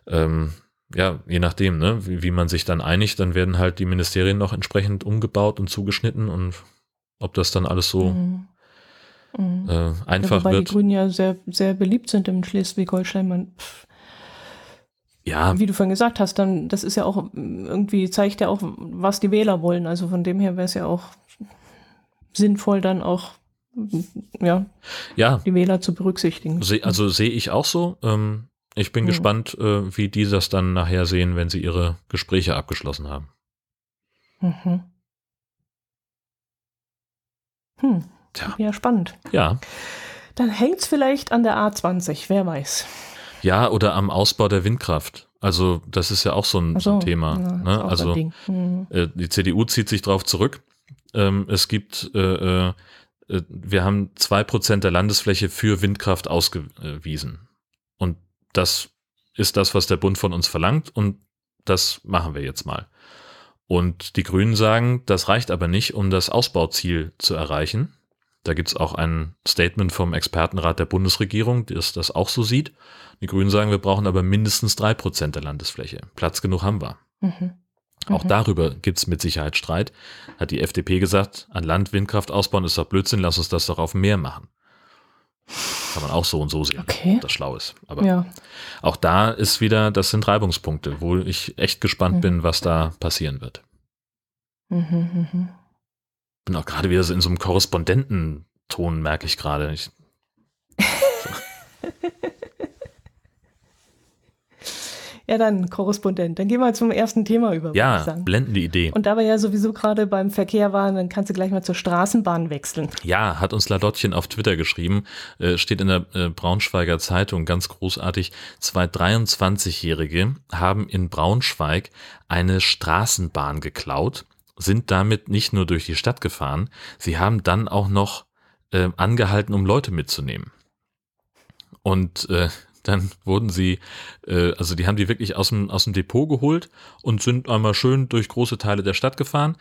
ähm, ja, je nachdem, ne, wie, wie man sich dann einigt, dann werden halt die Ministerien noch entsprechend umgebaut und zugeschnitten und ob das dann alles so mhm. Mhm. Äh, einfach ja, wobei wird. die Grünen ja sehr, sehr beliebt sind im Schleswig-Holstein. Man, ja. Wie du vorhin gesagt hast, dann, das ist ja auch irgendwie, zeigt ja auch, was die Wähler wollen. Also von dem her wäre es ja auch sinnvoll dann auch ja, ja. die Wähler zu berücksichtigen. Also sehe ich auch so. Ähm, ich bin mhm. gespannt, äh, wie die das dann nachher sehen, wenn sie ihre Gespräche abgeschlossen haben. Mhm. Hm. Tja. Ja, spannend. Ja. Dann hängt es vielleicht an der A20, wer weiß. Ja, oder am Ausbau der Windkraft. Also das ist ja auch so ein, so, Thema. Ja, ne? Also mhm. äh, die CDU zieht sich darauf zurück. Ähm, es gibt, äh, äh, äh, wir haben zwei Prozent der Landesfläche für Windkraft ausgewiesen. Das ist das, was der Bund von uns verlangt und das machen wir jetzt mal. Und die Grünen sagen, das reicht aber nicht, um das Ausbauziel zu erreichen. Da gibt es auch ein Statement vom Expertenrat der Bundesregierung, das das auch so sieht. Die Grünen sagen, wir brauchen aber mindestens drei Prozent der Landesfläche. Platz genug haben wir. Mhm. Auch mhm. darüber gibt es mit Sicherheit Streit. Hat die FDP gesagt, an Land Windkraft ausbauen ist doch Blödsinn, lass uns das doch auf dem Meer machen. Kann man auch so und so sehen, okay. das schlau ist. Aber ja. auch da ist wieder, das sind Reibungspunkte, wo ich echt gespannt mhm. bin, was da passieren wird. Mhm, mh. Bin auch gerade wieder so in so einem Korrespondententon, merke ich gerade. Ich, [LAUGHS] Ja, dann Korrespondent. Dann gehen wir zum ersten Thema über. Ja, blendende Idee. Und da wir ja sowieso gerade beim Verkehr waren, dann kannst du gleich mal zur Straßenbahn wechseln. Ja, hat uns Ladottchen auf Twitter geschrieben, äh, steht in der äh, Braunschweiger Zeitung ganz großartig. Zwei 23-Jährige haben in Braunschweig eine Straßenbahn geklaut, sind damit nicht nur durch die Stadt gefahren, sie haben dann auch noch äh, angehalten, um Leute mitzunehmen. Und äh, dann wurden sie, äh, also die haben die wirklich aus dem, aus dem Depot geholt und sind einmal schön durch große Teile der Stadt gefahren.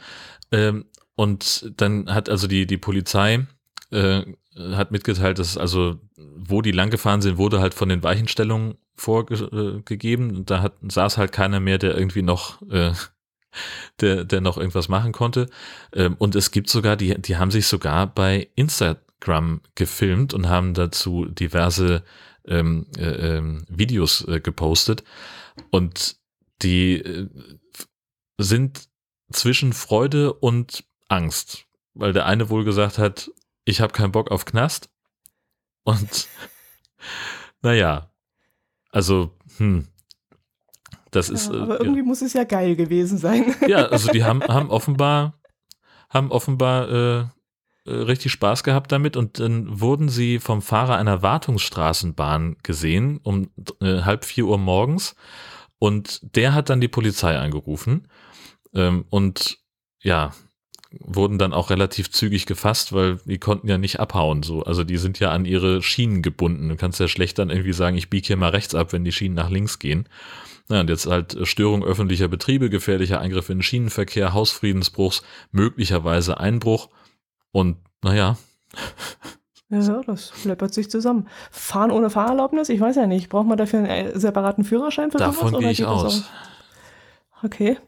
Ähm, und dann hat also die, die Polizei äh, hat mitgeteilt, dass also, wo die lang gefahren sind, wurde halt von den Weichenstellungen vorgegeben. Und da hat, saß halt keiner mehr, der irgendwie noch äh, der, der noch irgendwas machen konnte. Ähm, und es gibt sogar, die, die haben sich sogar bei Instagram gefilmt und haben dazu diverse ähm, äh, ähm, Videos äh, gepostet und die äh, sind zwischen Freude und Angst, weil der eine wohl gesagt hat, ich habe keinen Bock auf Knast und [LAUGHS] naja, also hm, das ja, ist. Äh, aber irgendwie ja. muss es ja geil gewesen sein. Ja, also die [LAUGHS] haben, haben offenbar, haben offenbar äh, richtig Spaß gehabt damit und dann wurden sie vom Fahrer einer Wartungsstraßenbahn gesehen um äh, halb vier Uhr morgens und der hat dann die Polizei angerufen ähm, und ja, wurden dann auch relativ zügig gefasst, weil die konnten ja nicht abhauen. So, also die sind ja an ihre Schienen gebunden. Du kannst ja schlecht dann irgendwie sagen, ich biege hier mal rechts ab, wenn die Schienen nach links gehen. Ja, und jetzt halt Störung öffentlicher Betriebe, gefährlicher Eingriff in den Schienenverkehr, Hausfriedensbruchs, möglicherweise Einbruch. Und naja. Ja, das läppert sich zusammen. Fahren ohne Fahrerlaubnis? Ich weiß ja nicht. Braucht man dafür einen separaten Führerschein für Davon gehe ich aus. Okay.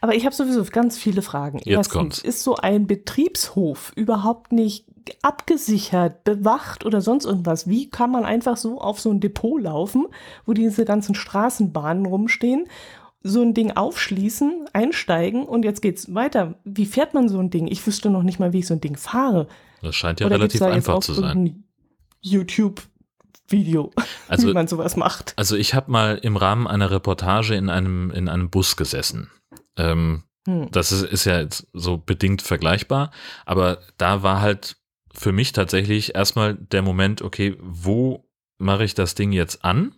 Aber ich habe sowieso ganz viele Fragen. Jetzt Erstens, kommt's. Ist so ein Betriebshof überhaupt nicht abgesichert, bewacht oder sonst irgendwas? Wie kann man einfach so auf so ein Depot laufen, wo diese ganzen Straßenbahnen rumstehen so ein Ding aufschließen, einsteigen und jetzt geht's weiter. Wie fährt man so ein Ding? Ich wüsste noch nicht mal, wie ich so ein Ding fahre. Das scheint ja Oder relativ einfach zu sein. YouTube Video, [LAUGHS] also, wie man sowas macht. Also ich habe mal im Rahmen einer Reportage in einem in einem Bus gesessen. Ähm, hm. Das ist, ist ja jetzt so bedingt vergleichbar, aber da war halt für mich tatsächlich erstmal der Moment, okay, wo mache ich das Ding jetzt an?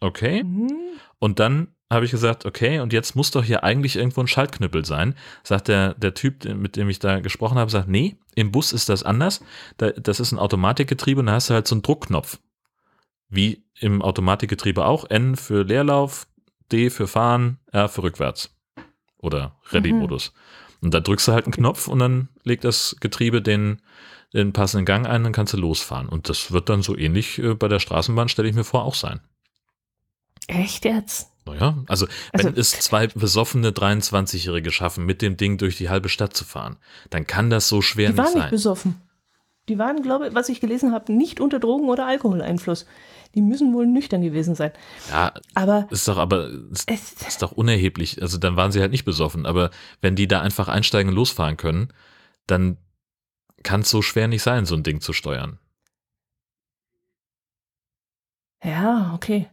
Okay. Mhm. Und dann habe ich gesagt, okay, und jetzt muss doch hier eigentlich irgendwo ein Schaltknüppel sein. Sagt der, der Typ, mit dem ich da gesprochen habe, sagt, nee, im Bus ist das anders. Da, das ist ein Automatikgetriebe und da hast du halt so einen Druckknopf. Wie im Automatikgetriebe auch. N für Leerlauf, D für Fahren, R für rückwärts. Oder Ready-Modus. Mhm. Und da drückst du halt einen Knopf und dann legt das Getriebe den, den passenden Gang ein, dann kannst du losfahren. Und das wird dann so ähnlich äh, bei der Straßenbahn, stelle ich mir vor, auch sein. Echt jetzt? Naja, also, also wenn es zwei besoffene 23-Jährige schaffen, mit dem Ding durch die halbe Stadt zu fahren, dann kann das so schwer nicht sein. Die waren nicht besoffen. Die waren, glaube ich, was ich gelesen habe, nicht unter Drogen- oder Alkoholeinfluss. Die müssen wohl nüchtern gewesen sein. Ja, aber ist doch aber ist, ist doch unerheblich. Also dann waren sie halt nicht besoffen. Aber wenn die da einfach einsteigen und losfahren können, dann kann es so schwer nicht sein, so ein Ding zu steuern. Ja, okay.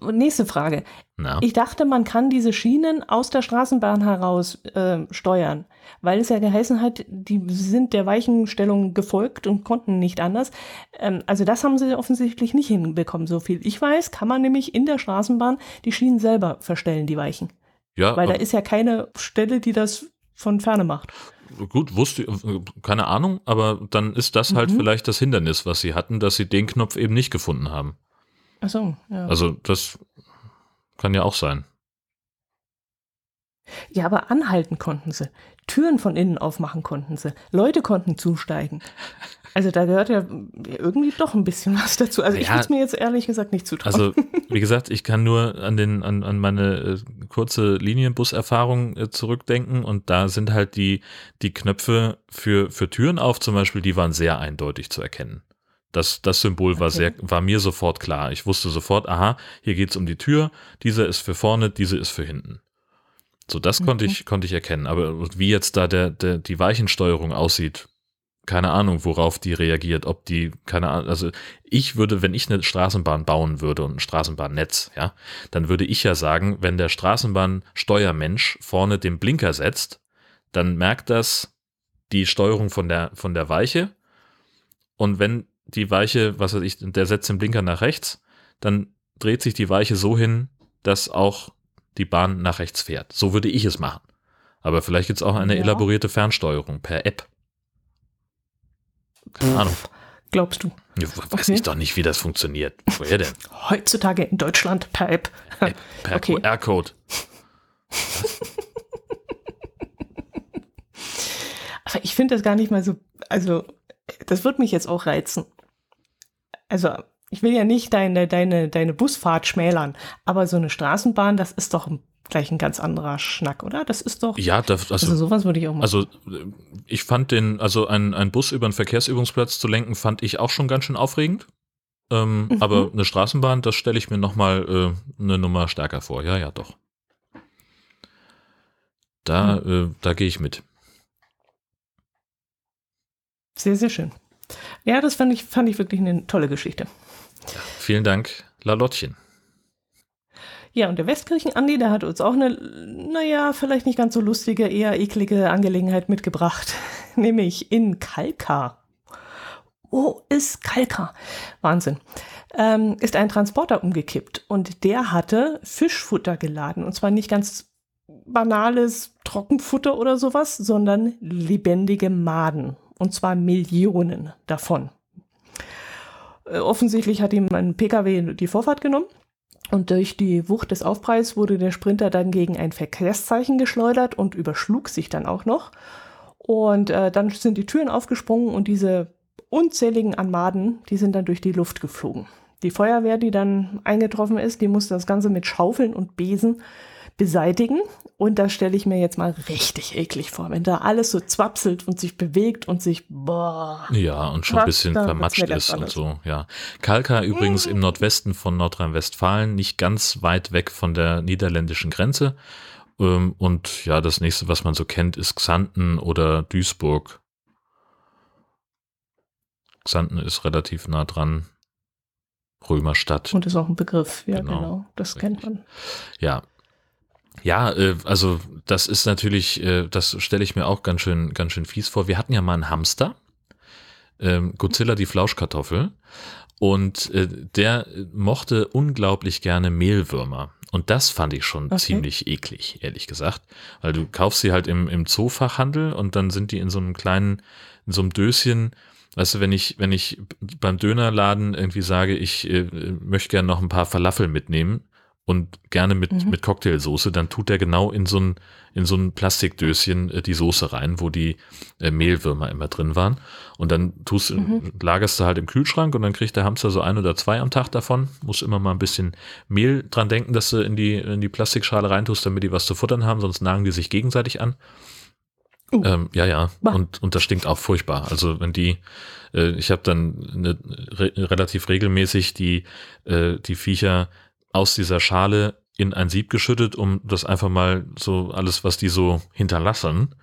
Nächste Frage. Na? Ich dachte, man kann diese Schienen aus der Straßenbahn heraus äh, steuern, weil es ja geheißen hat, die sind der Weichenstellung gefolgt und konnten nicht anders. Ähm, also das haben sie offensichtlich nicht hinbekommen, so viel ich weiß, kann man nämlich in der Straßenbahn die Schienen selber verstellen, die Weichen. Ja. Weil da ist ja keine Stelle, die das von ferne macht. Gut, wusste, keine Ahnung, aber dann ist das halt mhm. vielleicht das Hindernis, was sie hatten, dass sie den Knopf eben nicht gefunden haben. Ach so, ja. Also das kann ja auch sein. Ja, aber anhalten konnten sie. Türen von innen aufmachen konnten sie. Leute konnten zusteigen. Also da gehört ja irgendwie doch ein bisschen was dazu. Also ja, ich würde es mir jetzt ehrlich gesagt nicht zutrauen. Also [LAUGHS] wie gesagt, ich kann nur an den an, an meine äh, kurze Linienbus-Erfahrung äh, zurückdenken und da sind halt die die Knöpfe für für Türen auf zum Beispiel, die waren sehr eindeutig zu erkennen. Das, das Symbol war sehr, war mir sofort klar. Ich wusste sofort, aha, hier geht's um die Tür, dieser ist für vorne, diese ist für hinten. So, das okay. konnte ich, konnte ich erkennen. Aber wie jetzt da der, der, die Weichensteuerung aussieht, keine Ahnung, worauf die reagiert, ob die, keine Ahnung, also ich würde, wenn ich eine Straßenbahn bauen würde und ein Straßenbahnnetz, ja, dann würde ich ja sagen, wenn der Straßenbahnsteuermensch vorne den Blinker setzt, dann merkt das die Steuerung von der, von der Weiche. Und wenn die Weiche, was weiß ich, der setzt den Blinker nach rechts, dann dreht sich die Weiche so hin, dass auch die Bahn nach rechts fährt. So würde ich es machen. Aber vielleicht gibt es auch eine ja. elaborierte Fernsteuerung per App. Keine Ahnung. Glaubst du? Ja, weiß okay. ich doch nicht, wie das funktioniert. Woher denn? Heutzutage in Deutschland per App. App per okay. QR-Code. [LAUGHS] Aber ich finde das gar nicht mal so, also das wird mich jetzt auch reizen. Also, ich will ja nicht deine, deine, deine Busfahrt schmälern, aber so eine Straßenbahn, das ist doch gleich ein ganz anderer Schnack, oder? Das ist doch. Ja, das, also, also sowas würde ich auch machen. Also ich fand den, also ein, ein Bus über einen Verkehrsübungsplatz zu lenken, fand ich auch schon ganz schön aufregend. Ähm, mhm. Aber eine Straßenbahn, das stelle ich mir nochmal äh, eine Nummer stärker vor. Ja, ja, doch. Da, mhm. äh, da gehe ich mit. Sehr, sehr schön. Ja, das fand ich, fand ich wirklich eine tolle Geschichte. Vielen Dank, Lalottchen. Ja, und der Westkirchen-Andi, der hat uns auch eine, naja, vielleicht nicht ganz so lustige, eher eklige Angelegenheit mitgebracht. [LAUGHS] Nämlich in Kalkar. Wo ist Kalkar? Wahnsinn. Ähm, ist ein Transporter umgekippt und der hatte Fischfutter geladen. Und zwar nicht ganz banales Trockenfutter oder sowas, sondern lebendige Maden und zwar Millionen davon. Äh, offensichtlich hat ihm ein Pkw die Vorfahrt genommen und durch die Wucht des Aufpreis wurde der Sprinter dann gegen ein Verkehrszeichen geschleudert und überschlug sich dann auch noch. Und äh, dann sind die Türen aufgesprungen und diese unzähligen Armaden, die sind dann durch die Luft geflogen. Die Feuerwehr, die dann eingetroffen ist, die musste das Ganze mit Schaufeln und Besen beseitigen. Und das stelle ich mir jetzt mal richtig eklig vor, wenn da alles so zwapselt und sich bewegt und sich, boah. Ja, und schon ein bisschen vermatscht ist und so, ja. Kalka übrigens im Nordwesten von Nordrhein-Westfalen, nicht ganz weit weg von der niederländischen Grenze. Ähm, und ja, das nächste, was man so kennt, ist Xanten oder Duisburg. Xanten ist relativ nah dran. Römerstadt. Und ist auch ein Begriff, ja, genau. genau das Richtig. kennt man. Ja, ja, äh, also das ist natürlich, äh, das stelle ich mir auch ganz schön, ganz schön fies vor. Wir hatten ja mal einen Hamster, ähm, Godzilla die Flauschkartoffel, und äh, der mochte unglaublich gerne Mehlwürmer. Und das fand ich schon okay. ziemlich eklig, ehrlich gesagt. Weil du kaufst sie halt im, im Zoofachhandel und dann sind die in so einem kleinen, in so einem Döschen. Weißt du, wenn ich, wenn ich beim Dönerladen irgendwie sage, ich äh, möchte gerne noch ein paar Falafel mitnehmen, und gerne mit, mhm. mit Cocktailsoße, dann tut er genau in so ein, in so ein Plastikdöschen äh, die Soße rein, wo die äh, Mehlwürmer immer drin waren. Und dann tust, mhm. lagerst du halt im Kühlschrank und dann kriegt der Hamster so ein oder zwei am Tag davon. Muss immer mal ein bisschen Mehl dran denken, dass du in die, in die Plastikschale reintust, damit die was zu futtern haben, sonst nagen die sich gegenseitig an. Uh. Ähm, ja, ja. Und, und das stinkt auch furchtbar. Also wenn die, äh, ich habe dann eine, re relativ regelmäßig die, äh, die Viecher aus dieser Schale in ein Sieb geschüttet, um das einfach mal so alles, was die so hinterlassen,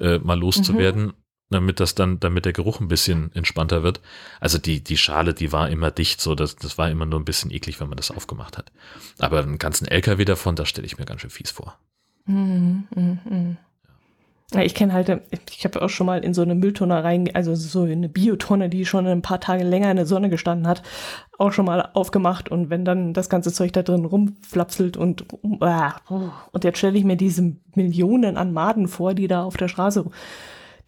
äh, mal loszuwerden, mhm. damit das dann, damit der Geruch ein bisschen entspannter wird. Also die, die Schale, die war immer dicht, so das, das war immer nur ein bisschen eklig, wenn man das aufgemacht hat. Aber einen ganzen LKW davon, da stelle ich mir ganz schön fies vor. Mhm, mh, mh. Ja, ich kenne halt, ich habe auch schon mal in so eine Mülltonne rein, also so eine Biotonne, die schon ein paar Tage länger in der Sonne gestanden hat, auch schon mal aufgemacht und wenn dann das ganze Zeug da drin rumflapselt und und jetzt stelle ich mir diese Millionen an Maden vor, die da auf der Straße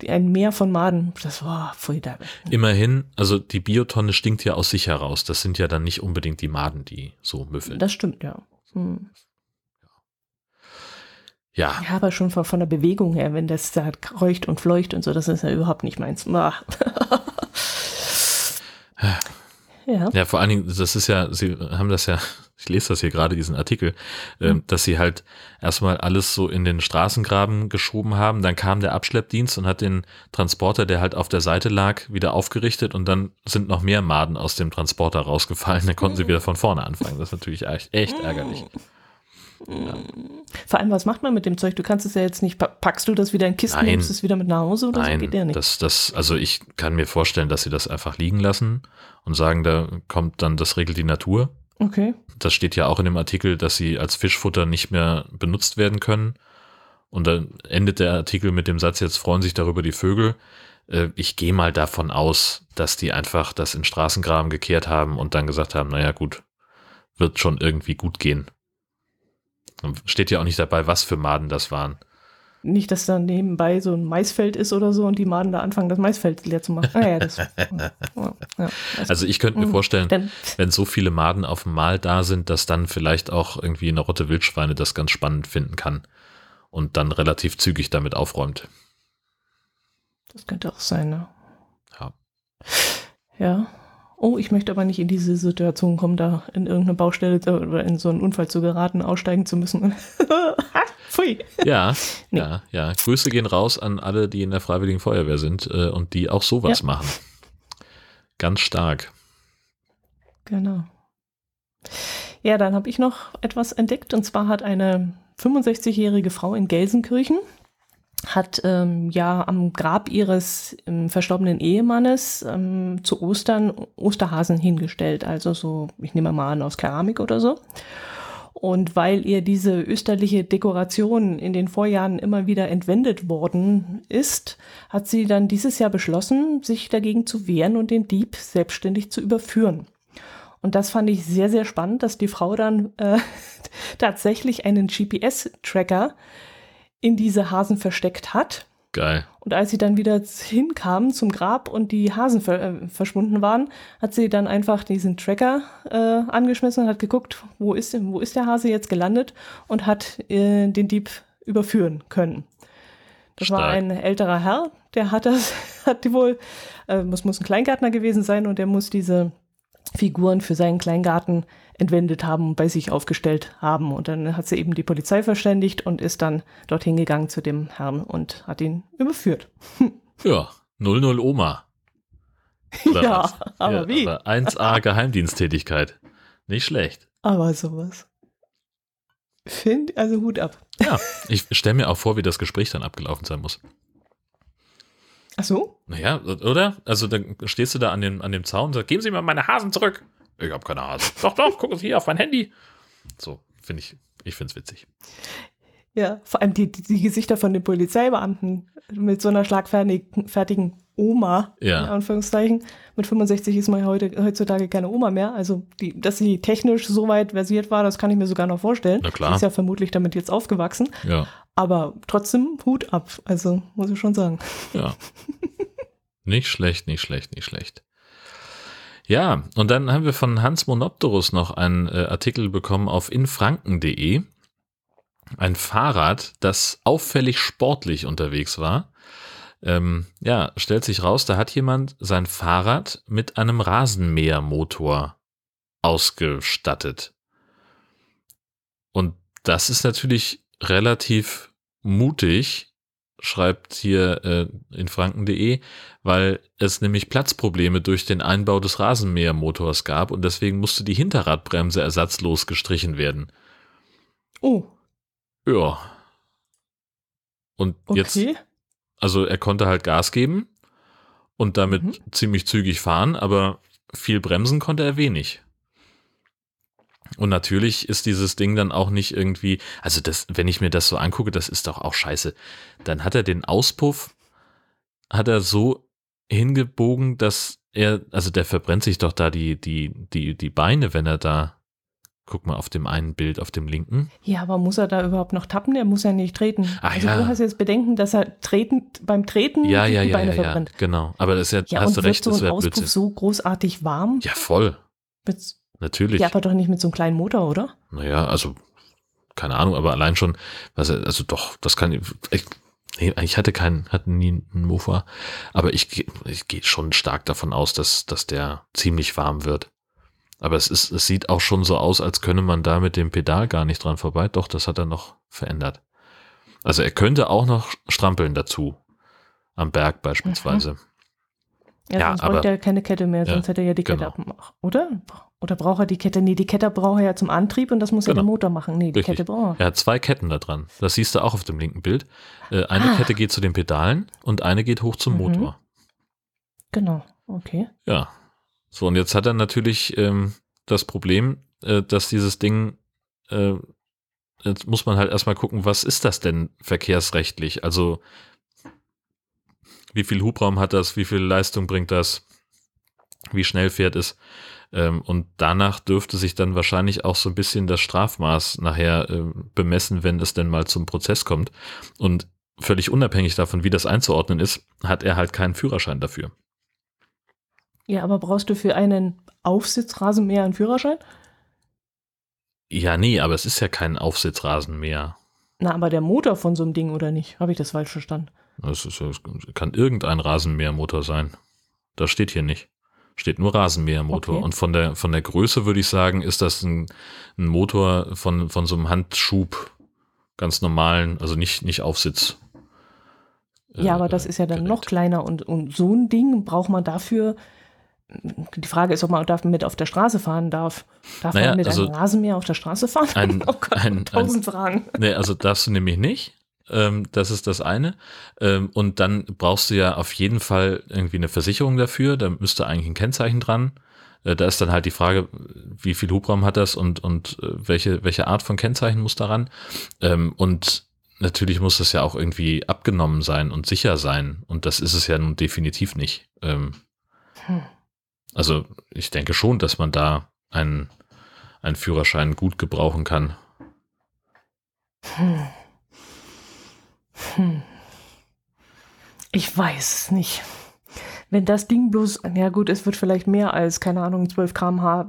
die, ein Meer von Maden, das war voll da. Immerhin, also die Biotonne stinkt ja aus sich heraus. Das sind ja dann nicht unbedingt die Maden, die so müffeln. Das stimmt, ja. Hm. Ja. Ja, aber schon von, von der Bewegung her, wenn das da räucht und fleucht und so, das ist ja überhaupt nicht meins. [LAUGHS] Ja. ja, vor allen Dingen, das ist ja, sie haben das ja, ich lese das hier gerade, diesen Artikel, mhm. dass sie halt erstmal alles so in den Straßengraben geschoben haben. Dann kam der Abschleppdienst und hat den Transporter, der halt auf der Seite lag, wieder aufgerichtet und dann sind noch mehr Maden aus dem Transporter rausgefallen. Dann konnten mhm. sie wieder von vorne anfangen. Das ist natürlich echt, echt ärgerlich. Ja. Vor allem, was macht man mit dem Zeug? Du kannst es ja jetzt nicht, packst du das wieder in Kisten, Nein. nimmst es wieder mit nach Hause oder Nein, so? Geht ja nicht. Das, das, also ich kann mir vorstellen, dass sie das einfach liegen lassen und sagen, da kommt dann, das regelt die Natur. Okay. Das steht ja auch in dem Artikel, dass sie als Fischfutter nicht mehr benutzt werden können. Und dann endet der Artikel mit dem Satz, jetzt freuen sich darüber die Vögel. Äh, ich gehe mal davon aus, dass die einfach das in Straßengraben gekehrt haben und dann gesagt haben, naja gut, wird schon irgendwie gut gehen. Steht ja auch nicht dabei, was für Maden das waren. Nicht, dass da nebenbei so ein Maisfeld ist oder so und die Maden da anfangen, das Maisfeld leer zu machen. Ah, ja, das, [LAUGHS] ja, also ich könnte mir mhm. vorstellen, Denn, wenn so viele Maden auf dem Mal da sind, dass dann vielleicht auch irgendwie eine Rotte Wildschweine das ganz spannend finden kann und dann relativ zügig damit aufräumt. Das könnte auch sein, ne? Ja. Ja, oh, ich möchte aber nicht in diese Situation kommen, da in irgendeine Baustelle oder in so einen Unfall zu geraten, aussteigen zu müssen. [LAUGHS] Pfui. Ja, [LAUGHS] nee. ja, ja. Grüße gehen raus an alle, die in der Freiwilligen Feuerwehr sind äh, und die auch sowas ja. machen. Ganz stark. Genau. Ja, dann habe ich noch etwas entdeckt und zwar hat eine 65-jährige Frau in Gelsenkirchen hat ähm, ja am Grab ihres ähm, verstorbenen Ehemannes ähm, zu Ostern Osterhasen hingestellt, also so, ich nehme mal an, aus Keramik oder so. Und weil ihr diese österliche Dekoration in den Vorjahren immer wieder entwendet worden ist, hat sie dann dieses Jahr beschlossen, sich dagegen zu wehren und den Dieb selbstständig zu überführen. Und das fand ich sehr, sehr spannend, dass die Frau dann äh, [LAUGHS] tatsächlich einen GPS-Tracker in diese Hasen versteckt hat. Geil. Und als sie dann wieder hinkam zum Grab und die Hasen ver äh, verschwunden waren, hat sie dann einfach diesen Tracker äh, angeschmissen und hat geguckt, wo ist, wo ist der Hase jetzt gelandet und hat äh, den Dieb überführen können. Das Stark. war ein älterer Herr, der hat das, [LAUGHS] hat die wohl, äh, muss, muss ein Kleingärtner gewesen sein und der muss diese Figuren für seinen Kleingarten entwendet haben bei sich aufgestellt haben. Und dann hat sie eben die Polizei verständigt und ist dann dorthin gegangen zu dem Herrn und hat ihn überführt. [LAUGHS] Ja, 00 Oma. Oder ja, was? aber ja, wie? Aber 1a [LAUGHS] Geheimdiensttätigkeit. Nicht schlecht. Aber sowas. Find, also Hut ab. Ja, [LAUGHS] ich stelle mir auch vor, wie das Gespräch dann abgelaufen sein muss. Ach so? Naja, oder? Also dann stehst du da an dem, an dem Zaun und sagst, geben Sie mir meine Hasen zurück. Ich habe keine Hasen. doch, doch, gucken Sie hier auf mein Handy. So, finde ich, ich finde es witzig. Ja, vor allem die, die Gesichter von den Polizeibeamten mit so einer schlagfertigen Oma, ja. in Anführungszeichen. Mit 65 ist man heute, heutzutage keine Oma mehr. Also, die, dass sie technisch so weit versiert war, das kann ich mir sogar noch vorstellen. Na klar. Sie ist ja vermutlich damit jetzt aufgewachsen. Ja. Aber trotzdem Hut ab. Also, muss ich schon sagen. Ja. [LAUGHS] nicht schlecht, nicht schlecht, nicht schlecht. Ja, und dann haben wir von Hans Monopterus noch einen äh, Artikel bekommen auf infranken.de. Ein Fahrrad, das auffällig sportlich unterwegs war. Ähm, ja, stellt sich raus, da hat jemand sein Fahrrad mit einem Rasenmähermotor ausgestattet. Und das ist natürlich relativ mutig, schreibt hier äh, in franken.de, weil es nämlich Platzprobleme durch den Einbau des Rasenmähermotors gab und deswegen musste die Hinterradbremse ersatzlos gestrichen werden. Oh. Ja. Und Okay. jetzt, also er konnte halt Gas geben und damit Mhm. ziemlich zügig fahren, aber viel bremsen konnte er wenig. Und natürlich ist dieses Ding dann auch nicht irgendwie, also das, wenn ich mir das so angucke, das ist doch auch scheiße. Dann hat er den Auspuff, hat er so hingebogen, dass er, also der verbrennt sich doch da die, die, die, die Beine, wenn er da, guck mal auf dem einen Bild, auf dem linken. Ja, aber muss er da überhaupt noch tappen? Er muss ja nicht treten. Ach also ja. du hast jetzt Bedenken, dass er treten, beim Treten Ja, ja, die ja, Beine ja, ja, verbrennt. genau. Aber das ist ja, Ja, hast du recht, so das wäre Auspuff Blödsinn. so großartig warm? Ja, voll. Mit, Natürlich. ja, aber doch nicht mit so einem kleinen Motor, oder? Naja, also, keine Ahnung, aber allein schon, was, also doch, das kann, ich, ich hatte keinen, hatte nie einen Mofa, aber ich, ich gehe schon stark davon aus, dass, dass der ziemlich warm wird. Aber es ist, es sieht auch schon so aus, als könne man da mit dem Pedal gar nicht dran vorbei. Doch, das hat er noch verändert. Also er könnte auch noch strampeln dazu. Am Berg beispielsweise. Ja, Ja, sonst aber- bräuchte er keine Kette mehr, Ja, sonst hätte er ja die Kette genau. abgemacht, oder? Oder braucht er die Kette? Nee, die Kette braucht er ja zum Antrieb und das muss ja Genau. der Motor machen. Nee, die Richtig. Kette braucht er. Er hat zwei Ketten da dran. Das siehst du auch auf dem linken Bild. Äh, eine Ah. Kette geht zu den Pedalen und eine geht hoch zum Mhm. Motor. Genau, okay. Ja. So, und jetzt hat er natürlich ähm, das Problem, äh, dass dieses Ding, äh, jetzt muss man halt erstmal gucken, was ist das denn verkehrsrechtlich? Also, wie viel Hubraum hat das? Wie viel Leistung bringt das? Wie schnell fährt es? Ähm, und danach dürfte sich dann wahrscheinlich auch so ein bisschen das Strafmaß nachher äh, bemessen, wenn es denn mal zum Prozess kommt. Und völlig unabhängig davon, wie das einzuordnen ist, hat er halt keinen Führerschein dafür. Ja, aber brauchst du für einen Aufsitzrasenmäher einen Führerschein? Ja, nee, aber es ist ja kein Aufsitzrasen mehr. Na, aber der Motor von so einem Ding oder nicht? Habe ich das falsch verstanden? Das ist, ja- es kann irgendein Rasenmähermotor sein. Das steht hier nicht. Steht nur Rasenmähermotor. Okay. Und von der, von der Größe würde ich sagen, ist das ein, ein Motor von, von so einem Handschub, ganz normalen, also nicht, nicht Aufsitz. Ja, äh, aber das ist ja dann Gerät. noch kleiner und, und so ein Ding braucht man dafür. Die Frage ist, ob man damit auf der Straße fahren darf. Darf Naja, man mit also einem Rasenmäher auf der Straße fahren? ein- [LAUGHS] oh Gott, ein- tausend Fragen. Nee, also darfst du nämlich nicht. Ähm, das ist das eine. Ähm, und dann brauchst du ja auf jeden Fall irgendwie eine Versicherung dafür. Da müsste eigentlich ein Kennzeichen dran. Äh, da ist dann halt die Frage, wie viel Hubraum hat das und, und äh, welche, welche Art von Kennzeichen muss daran. Ähm, und natürlich muss das ja auch irgendwie abgenommen sein und sicher sein. Und das ist es ja nun definitiv nicht. Ähm, Hm. also ich denke schon, dass man da einen, einen Führerschein gut gebrauchen kann. Hm. Hm. Ich weiß es nicht. Wenn das Ding bloß, ja gut, es wird vielleicht mehr als, keine Ahnung, 12 km/h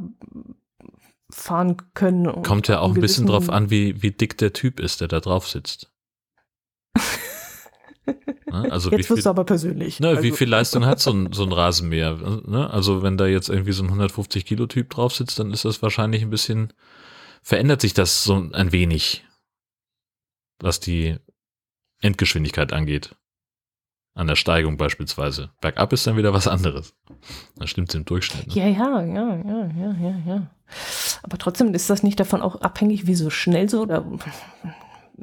fahren können. Kommt ja auch ein bisschen drauf an, wie, wie dick der Typ ist, der da drauf sitzt. [LAUGHS] Ne? Also wie Jetzt wirst du aber persönlich. ne, wie Also- viel Leistung hat so ein, so ein Rasenmäher? Ne? Also wenn da jetzt irgendwie so ein 150 Kilo Typ drauf sitzt, dann ist das wahrscheinlich ein bisschen, verändert sich das so ein wenig, was die Endgeschwindigkeit angeht. An der Steigung beispielsweise. Bergab ist dann wieder was anderes. Da stimmt es im Durchschnitt. Ne? Ja, ja, ja, ja, ja, ja, ja. Aber trotzdem ist das nicht davon auch abhängig, wie so schnell so oder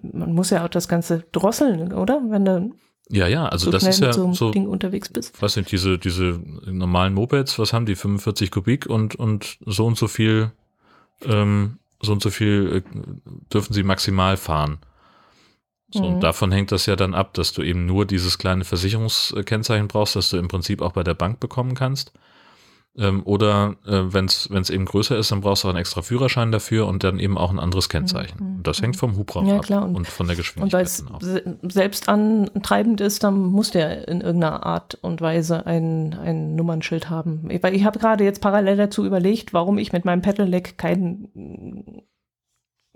man muss ja auch das Ganze drosseln, oder? Wenn du Ja, ja, also so das ist ja so so, Ding unterwegs bist. was sind diese, diese normalen Mopeds, was haben die? 45 Kubik und, und so und so viel, ähm, so und so viel äh, dürfen sie maximal fahren. So, Mhm. und davon hängt das ja dann ab, dass du eben nur dieses kleine Versicherungskennzeichen brauchst, das du im Prinzip auch bei der Bank bekommen kannst. Ähm, oder äh, wenn es eben größer ist, dann brauchst du auch einen extra Führerschein dafür und dann eben auch ein anderes Kennzeichen. Mhm. Und das hängt vom Hubraum Ja, ab. Und- und von der Und Geschwindigkeit. weil es selbst antreibend ist, dann muss der in irgendeiner Art und Weise ein, ein Nummernschild haben. Weil ich habe gerade jetzt parallel dazu überlegt, warum ich mit meinem Pedelec kein,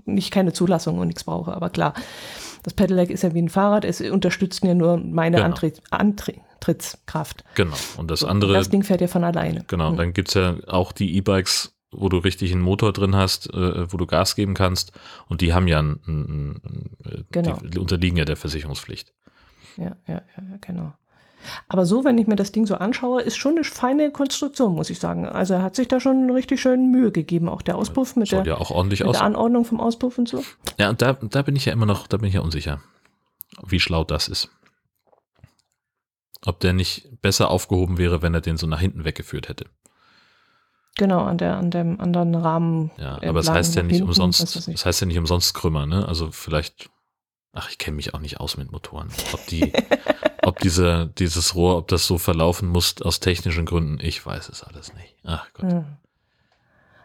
nicht keine Zulassung und nichts brauche. Aber klar, das Pedelec ist ja wie ein Fahrrad, es unterstützt mir nur meine Genau. Antritt, Antrittskraft. Genau. Und das andere, das Ding fährt ja von alleine. Genau, Hm. dann gibt's ja auch die E-Bikes, wo du richtig einen Motor drin hast, äh, wo du Gas geben kannst. Und die haben ja ein, ein, ein, äh, Genau. die unterliegen ja der Versicherungspflicht. ja, ja, ja, genau. Aber so, wenn ich mir das Ding so anschaue, ist schon eine feine Konstruktion, muss ich sagen. Also er hat sich da schon richtig schön Mühe gegeben, auch der Auspuff mit, der, ja auch ordentlich mit aus. der Anordnung vom Auspuff und so. Ja, und da, da bin ich ja immer noch, da bin ich ja unsicher, wie schlau das ist. Ob der nicht besser aufgehoben wäre, wenn er den so nach hinten weggeführt hätte. Genau, an der, an dem anderen Rahmen. Ja, aber es heißt ja nicht hinten, umsonst, es heißt ja nicht umsonst Krümmer, ne? Also vielleicht, ach, ich kenne mich auch nicht aus mit Motoren. Ob die, [LAUGHS] ob diese, dieses Rohr, ob das so verlaufen muss aus technischen Gründen, ich weiß es alles nicht. Ach Gott. Ja.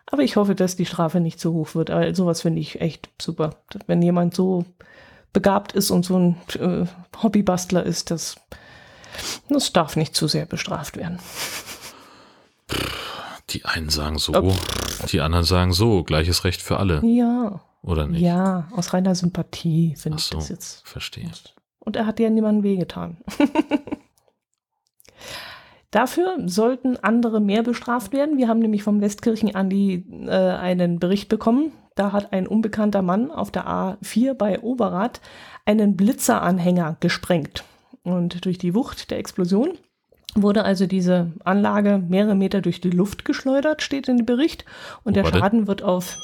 Aber ich hoffe, dass die Strafe nicht so hoch wird. Aber sowas finde ich echt super. Wenn jemand so begabt ist und so ein äh, Hobbybastler ist, das, das darf nicht zu sehr bestraft werden. Die einen sagen so, die anderen sagen so, gleiches Recht für alle. Ja. Oder nicht? Ja, aus reiner Sympathie finde so, ich das jetzt. Verstehe. Und er hat ja niemandem wehgetan. [LAUGHS] Dafür sollten andere mehr bestraft werden. Wir haben nämlich vom Westkirchen Andi äh, einen Bericht bekommen. Da hat ein unbekannter Mann auf der A4 bei Oberrad einen Blitzeranhänger gesprengt. Und durch die Wucht der Explosion wurde also diese Anlage mehrere Meter durch die Luft geschleudert, steht in dem Bericht. Und der Schaden wird auf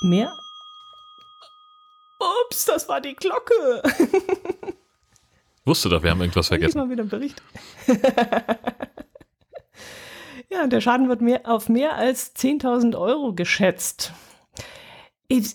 mehr. Ups, das war die Glocke. [LAUGHS] Wusste doch, wir haben irgendwas vergessen. Mal wieder einen Bericht. [LAUGHS] ja, der Schaden wird mehr, auf mehr als 10.000 Euro geschätzt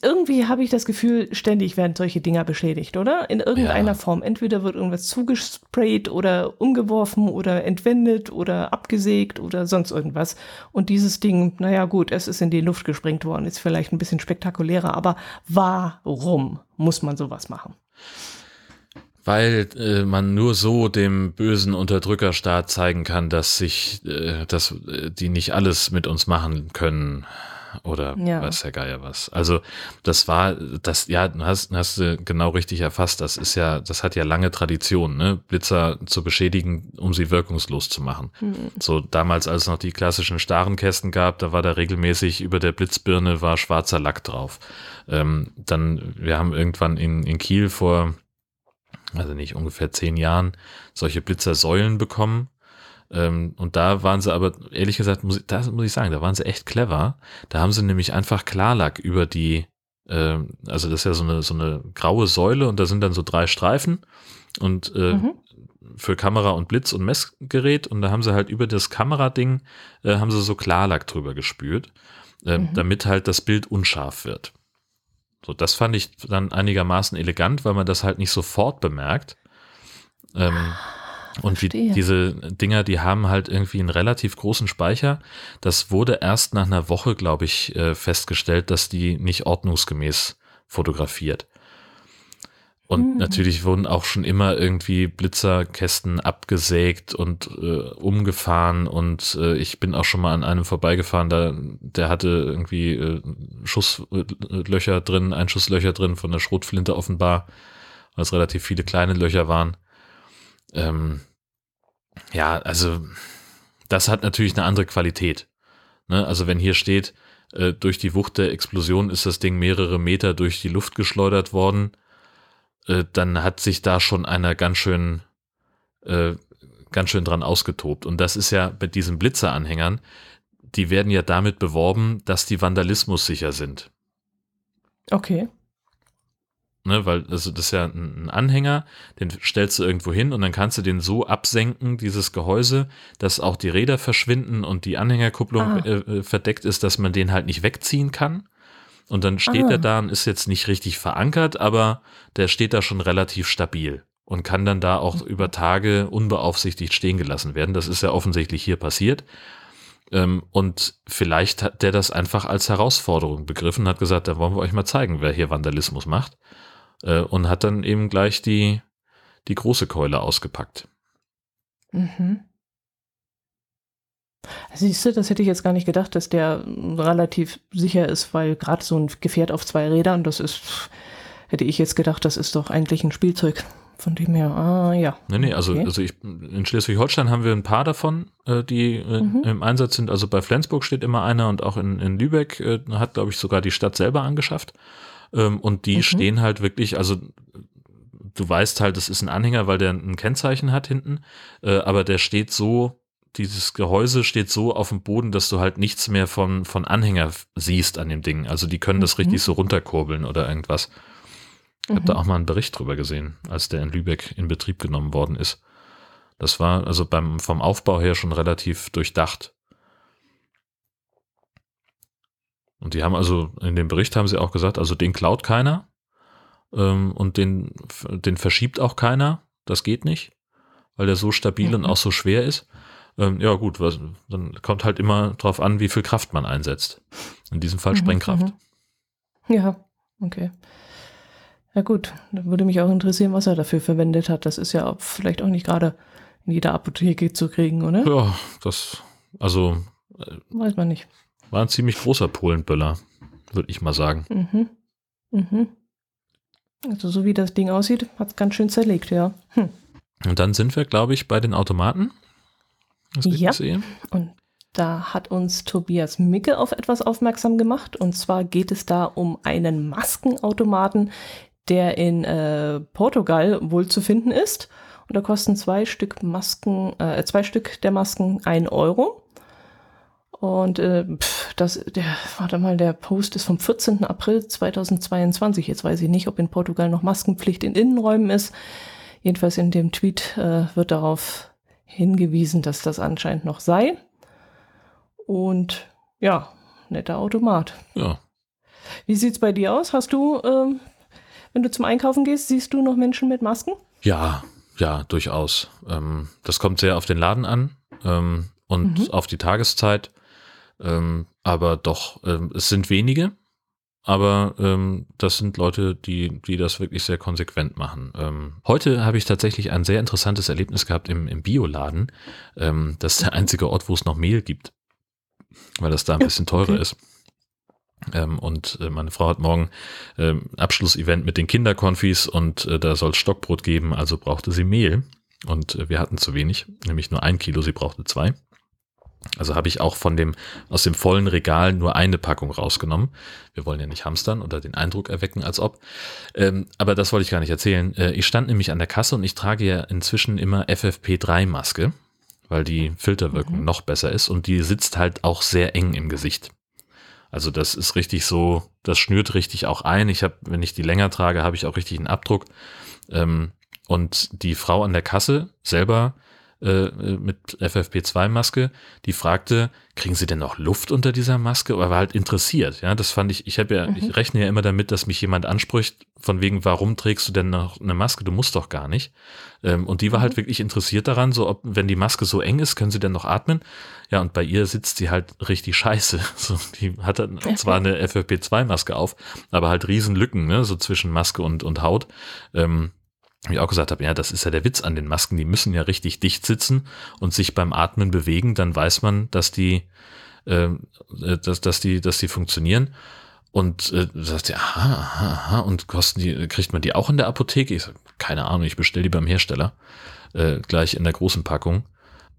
irgendwie habe ich das Gefühl, ständig werden solche Dinger beschädigt, oder? In irgendeiner ja. Form. Entweder wird irgendwas zugesprayt oder umgeworfen oder entwendet oder abgesägt oder sonst irgendwas. Und dieses Ding, naja gut, es ist in die Luft gesprengt worden, ist vielleicht ein bisschen spektakulärer, aber warum muss man sowas machen? Weil äh, man nur so dem bösen Unterdrückerstaat zeigen kann, dass sich, äh, dass äh, die nicht alles mit uns machen können oder ja. weiß der Geier was. Also das war, das, ja, hast, hast du genau richtig erfasst, das ist ja, das hat ja lange Tradition, ne? Blitzer zu beschädigen, um sie wirkungslos zu machen. Mhm. So damals, als es noch die klassischen starren Kästen gab, da war da regelmäßig über der Blitzbirne war schwarzer Lack drauf. Ähm, dann, wir haben irgendwann in, in Kiel vor, also nicht ungefähr zehn Jahren, solche Blitzersäulen bekommen und da waren sie aber, ehrlich gesagt, muss, das muss ich sagen, da waren sie echt clever. Da haben sie nämlich einfach Klarlack über die, äh, also das ist ja so eine, so eine graue Säule und da sind dann so drei Streifen und äh, mhm. für Kamera und Blitz und Messgerät und da haben sie halt über das Kamerading, äh, haben sie so Klarlack drüber gespült, äh, mhm. damit halt das Bild unscharf wird. So, das fand ich dann einigermaßen elegant, weil man das halt nicht sofort bemerkt. Ähm, und wie diese Dinger, die haben halt irgendwie einen relativ großen Speicher. Das wurde erst nach einer Woche, glaube ich, äh, festgestellt, dass die nicht ordnungsgemäß fotografiert. Und mhm. natürlich wurden auch schon immer irgendwie Blitzerkästen abgesägt und äh, umgefahren. Und äh, ich bin auch schon mal an einem vorbeigefahren, da, der hatte irgendwie äh, Schusslöcher drin, Einschusslöcher drin von der Schrotflinte offenbar, weil es relativ viele kleine Löcher waren. Ähm, ja, also das hat natürlich eine andere Qualität. Ne? Also wenn hier steht, äh, durch die Wucht der Explosion ist das Ding mehrere Meter durch die Luft geschleudert worden, äh, dann hat sich da schon einer ganz schön, äh, ganz schön dran ausgetobt. Und das ist ja bei diesen Blitzeranhängern, die werden ja damit beworben, dass die Vandalismus sicher sind. Okay. Ne, weil also das ist ja ein Anhänger, den stellst du irgendwo hin und dann kannst du den so absenken, dieses Gehäuse, dass auch die Räder verschwinden und die Anhängerkupplung ah. äh, äh verdeckt ist, dass man den halt nicht wegziehen kann. Und dann steht ah. er da und ist jetzt nicht richtig verankert, aber der steht da schon relativ stabil und kann dann da auch mhm. über Tage unbeaufsichtigt stehen gelassen werden. Das ist ja offensichtlich hier passiert. Ähm, und vielleicht hat der das einfach als Herausforderung begriffen, hat gesagt, da wollen wir euch mal zeigen, wer hier Vandalismus macht äh, und hat dann eben gleich die, die große Keule ausgepackt. Mhm. Siehst du, das hätte ich jetzt gar nicht gedacht, dass der relativ sicher ist, weil gerade so ein Gefährt auf zwei Rädern, das ist, hätte ich jetzt gedacht, das ist doch eigentlich ein Spielzeug. Von dem her, ah ja. Nee, nee, also, okay. also ich, in Schleswig-Holstein haben wir ein paar davon, äh, die äh, mhm. im Einsatz sind. Also bei Flensburg steht immer einer und auch in, in Lübeck äh, hat, glaube ich, sogar die Stadt selber angeschafft. Ähm, und die mhm. stehen halt wirklich, also du weißt halt, es ist ein Anhänger, weil der ein Kennzeichen hat hinten, äh, aber der steht so, dieses Gehäuse steht so auf dem Boden, dass du halt nichts mehr von, von Anhänger siehst an dem Ding. Also die können das mhm. richtig so runterkurbeln oder irgendwas. Ich habe da mhm. auch mal einen Bericht drüber gesehen, als der in Lübeck in Betrieb genommen worden ist. Das war also beim, vom Aufbau her schon relativ durchdacht. Und die haben also, in dem Bericht haben sie auch gesagt, also den klaut keiner ähm, und den, den verschiebt auch keiner. Das geht nicht, weil der so stabil mhm. und auch so schwer ist. Ähm, ja gut, was, dann kommt halt immer drauf an, wie viel Kraft man einsetzt. In diesem Fall mhm, Sprengkraft. Mhm. Ja, okay. Ja gut, da würde mich auch interessieren, was er dafür verwendet hat. Das ist ja vielleicht auch nicht gerade in jeder Apotheke zu kriegen, oder? Ja, das, also. Äh, Weiß man nicht. War ein ziemlich großer Polenböller, würde ich mal sagen. Mhm. Mhm. Also so wie das Ding aussieht, hat es ganz schön zerlegt, ja. Hm. Und dann sind wir, glaube ich, bei den Automaten. ja. Und da hat uns Tobias Micke auf etwas aufmerksam gemacht. Und zwar geht es da um einen Maskenautomaten, der in äh, Portugal wohl zu finden ist. Und da kosten zwei Stück Masken, äh, zwei Stück der Masken ein Euro. Und äh, pff, das, der, warte mal, der Post ist vom 14. April 2022. Jetzt weiß ich nicht, ob in Portugal noch Maskenpflicht in Innenräumen ist. Jedenfalls in dem Tweet äh, wird darauf hingewiesen, dass das anscheinend noch sei. Und ja, netter Automat. Ja. Wie sieht's bei dir aus? Hast du, ähm, wenn du zum Einkaufen gehst, siehst du noch Menschen mit Masken? Ja, ja, durchaus. Ähm, das kommt sehr auf den Laden an ähm, und mhm. auf die Tageszeit. Ähm, aber doch, ähm, es sind wenige, aber ähm, das sind Leute, die, die das wirklich sehr konsequent machen. Ähm, heute habe ich tatsächlich ein sehr interessantes Erlebnis gehabt im, im Bioladen. Ähm, das ist der einzige Ort, wo es noch Mehl gibt, weil das da ein bisschen teurer okay. ist. Ähm, und äh, meine Frau hat morgen ähm, Abschlussevent mit den Kinderkonfis und äh, da soll es Stockbrot geben, also brauchte sie Mehl. Und äh, wir hatten zu wenig, nämlich nur ein Kilo, sie brauchte zwei. Also habe ich auch von dem, aus dem vollen Regal nur eine Packung rausgenommen. Wir wollen ja nicht hamstern oder den Eindruck erwecken, als ob. Ähm, aber das wollte ich gar nicht erzählen. Äh, ich stand nämlich an der Kasse und ich trage ja inzwischen immer FFP3-Maske, weil die Filterwirkung mhm. noch besser ist und die sitzt halt auch sehr eng im Gesicht. Also das ist richtig so, das schnürt richtig auch ein. Ich habe, wenn ich die länger trage, habe ich auch richtig einen Abdruck. Ähm, und die Frau an der Kasse selber äh, mit FFP2-Maske, die fragte, kriegen Sie denn noch Luft unter dieser Maske? Oder war halt interessiert. Ja, das fand ich, ich habe ja, mhm. ich rechne ja immer damit, dass mich jemand anspricht, von wegen, warum trägst du denn noch eine Maske? Du musst doch gar nicht. Ähm, und die war halt mhm. wirklich interessiert daran, so ob, wenn die Maske so eng ist, können sie denn noch atmen? Ja, und bei ihr sitzt sie halt richtig scheiße. [LAUGHS] So, die hat dann zwar eine FFP2-Maske auf, aber halt riesen Lücken, ne, so zwischen Maske und, und Haut. Ähm, wie ich auch gesagt habe, ja, das ist ja der Witz an den Masken, die müssen ja richtig dicht sitzen und sich beim Atmen bewegen, dann weiß man, dass die, ähm, äh, dass, dass die, dass die funktionieren. Und äh, sagt ja, aha, aha, aha, und kosten die, kriegt man die auch in der Apotheke? Ich sag, keine Ahnung, ich bestelle die beim Hersteller, äh, gleich in der großen Packung.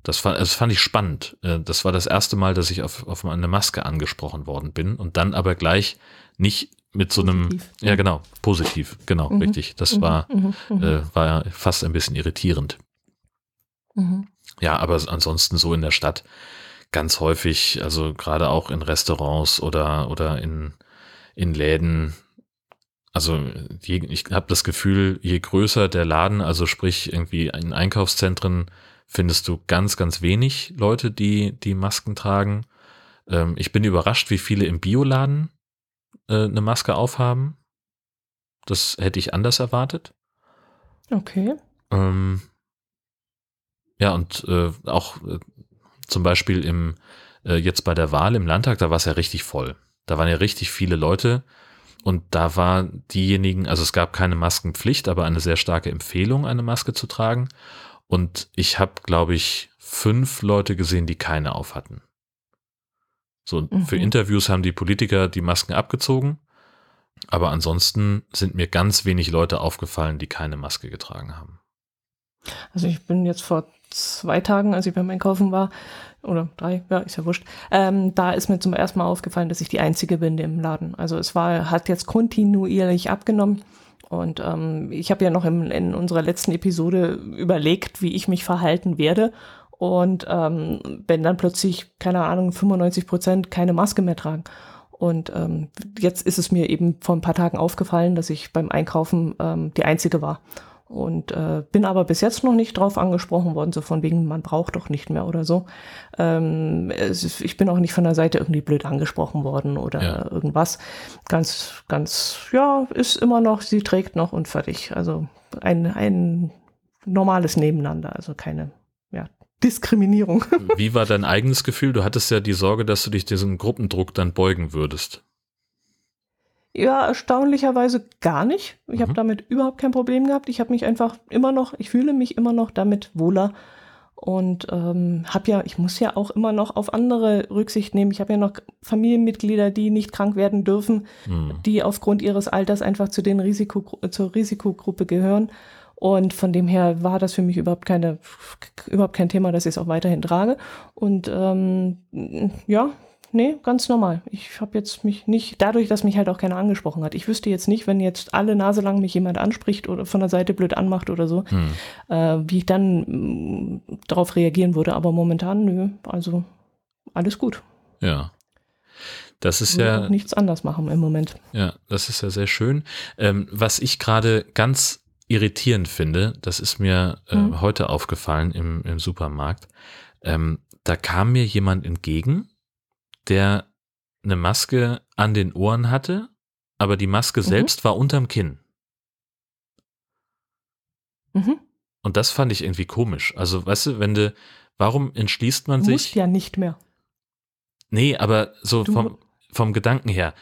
Das fand, das fand ich spannend. Äh, das war das erste Mal, dass ich auf, auf eine Maske angesprochen worden bin und dann aber gleich nicht mit so einem, positiv. ja genau, positiv, genau, mhm. richtig. Das mhm. war, mhm. mhm. Äh, war fast ein bisschen irritierend. Mhm. Ja, aber ansonsten so in der Stadt ganz häufig, also gerade auch in Restaurants oder, oder in, in Läden, also je, ich habe das Gefühl, je größer der Laden, also sprich irgendwie in Einkaufszentren, findest du ganz, ganz wenig Leute, die die Masken tragen. Ähm, ich bin überrascht, wie viele im Bioladen äh, eine Maske aufhaben. Das hätte ich anders erwartet. Okay. Ähm, ja, und äh, auch äh, zum Beispiel im, äh, jetzt bei der Wahl im Landtag, da war es ja richtig voll. Da waren ja richtig viele Leute und da war diejenigen, also es gab keine Maskenpflicht, aber eine sehr starke Empfehlung, eine Maske zu tragen. Und ich habe, glaube ich, fünf Leute gesehen, die keine auf hatten. So, mhm. für Interviews haben die Politiker die Masken abgezogen. Aber ansonsten sind mir ganz wenig Leute aufgefallen, die keine Maske getragen haben. Also ich bin jetzt vor zwei Tagen, als ich beim Einkaufen war, oder drei, ja, ist ja wurscht, ähm, da ist mir zum ersten Mal aufgefallen, dass ich die Einzige bin im Laden. Also es war, hat jetzt kontinuierlich abgenommen Und ähm, ich habe ja noch im, in unserer letzten Episode überlegt, wie ich mich verhalten werde. Und ähm, wenn dann plötzlich, keine Ahnung, 95 Prozent keine Maske mehr tragen. Und ähm, jetzt ist es mir eben vor ein paar Tagen aufgefallen, dass ich beim Einkaufen ähm, die Einzige war. Und äh, bin aber bis jetzt noch nicht drauf angesprochen worden, so von wegen, man braucht doch nicht mehr oder so. Ähm, ist, ich bin auch nicht von der Seite irgendwie blöd angesprochen worden oder ja. irgendwas. Ganz, ganz, ja, ist immer noch, sie trägt noch und fertig. Also ein, ein normales Nebeneinander, also keine Diskriminierung. [LAUGHS] Wie war dein eigenes Gefühl? Du hattest ja die Sorge, dass du dich diesem Gruppendruck dann beugen würdest. Ja, erstaunlicherweise gar nicht. Ich mhm. habe damit überhaupt kein Problem gehabt. Ich habe mich einfach immer noch, ich fühle mich immer noch damit wohler und ähm, habe ja, ich muss ja auch immer noch auf andere Rücksicht nehmen. Ich habe ja noch Familienmitglieder, die nicht krank werden dürfen, mhm. die aufgrund ihres Alters einfach zu den Risiko, zur Risikogruppe gehören. Und von dem her war das für mich überhaupt keine, überhaupt kein Thema, dass ich es auch weiterhin trage. Und ähm, ja, nee, ganz normal. Ich habe jetzt mich nicht, dadurch, dass mich halt auch keiner angesprochen hat. Ich wüsste jetzt nicht, wenn jetzt alle Nase lang mich jemand anspricht oder von der Seite blöd anmacht oder so, hm. äh, wie ich dann mh, mm, darauf reagieren würde. Aber momentan, nö, also alles gut. Ja. Das ist ja. Nichts anders machen im Moment. Ja, das ist ja sehr schön. Ähm, was ich gerade ganz irritierend finde, das ist mir äh, hm. heute aufgefallen im, im Supermarkt. Ähm, da kam mir jemand entgegen, der eine Maske an den Ohren hatte, aber die Maske mhm. selbst war unterm Kinn. Mhm. Und das fand ich irgendwie komisch. Also, weißt du, wenn du, warum entschließt man du sich? Musst ja nicht mehr. Nee, aber so vom, vom Gedanken her,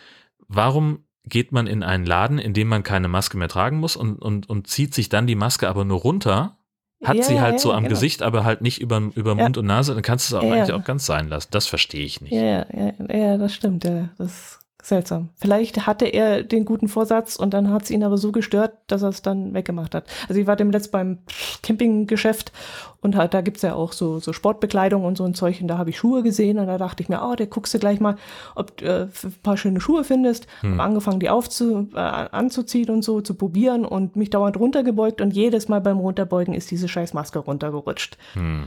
warum geht man in einen Laden, in dem man keine Maske mehr tragen muss und, und, und zieht sich dann die Maske aber nur runter hat ja, sie halt ja, so am genau. Gesicht, aber halt nicht über, über Mund und Nase, dann kannst du es auch eigentlich auch ganz sein lassen. Das verstehe ich nicht. Ja, ja, ja, das stimmt, ja. Das Seltsam. Vielleicht hatte er den guten Vorsatz und dann hat es ihn aber so gestört, dass er es dann weggemacht hat. Also ich war dem letzt beim Campinggeschäft und halt, da gibt's ja auch so, so Sportbekleidung und so ein Zeug und da habe ich Schuhe gesehen und da dachte ich mir, oh, der guckst du gleich mal, ob du äh, ein paar schöne Schuhe findest. Hm. Habe angefangen, die aufzu, äh, anzuziehen und so, zu probieren und mich dauernd runtergebeugt und jedes Mal beim Runterbeugen ist diese scheiß Maske runtergerutscht. Hm.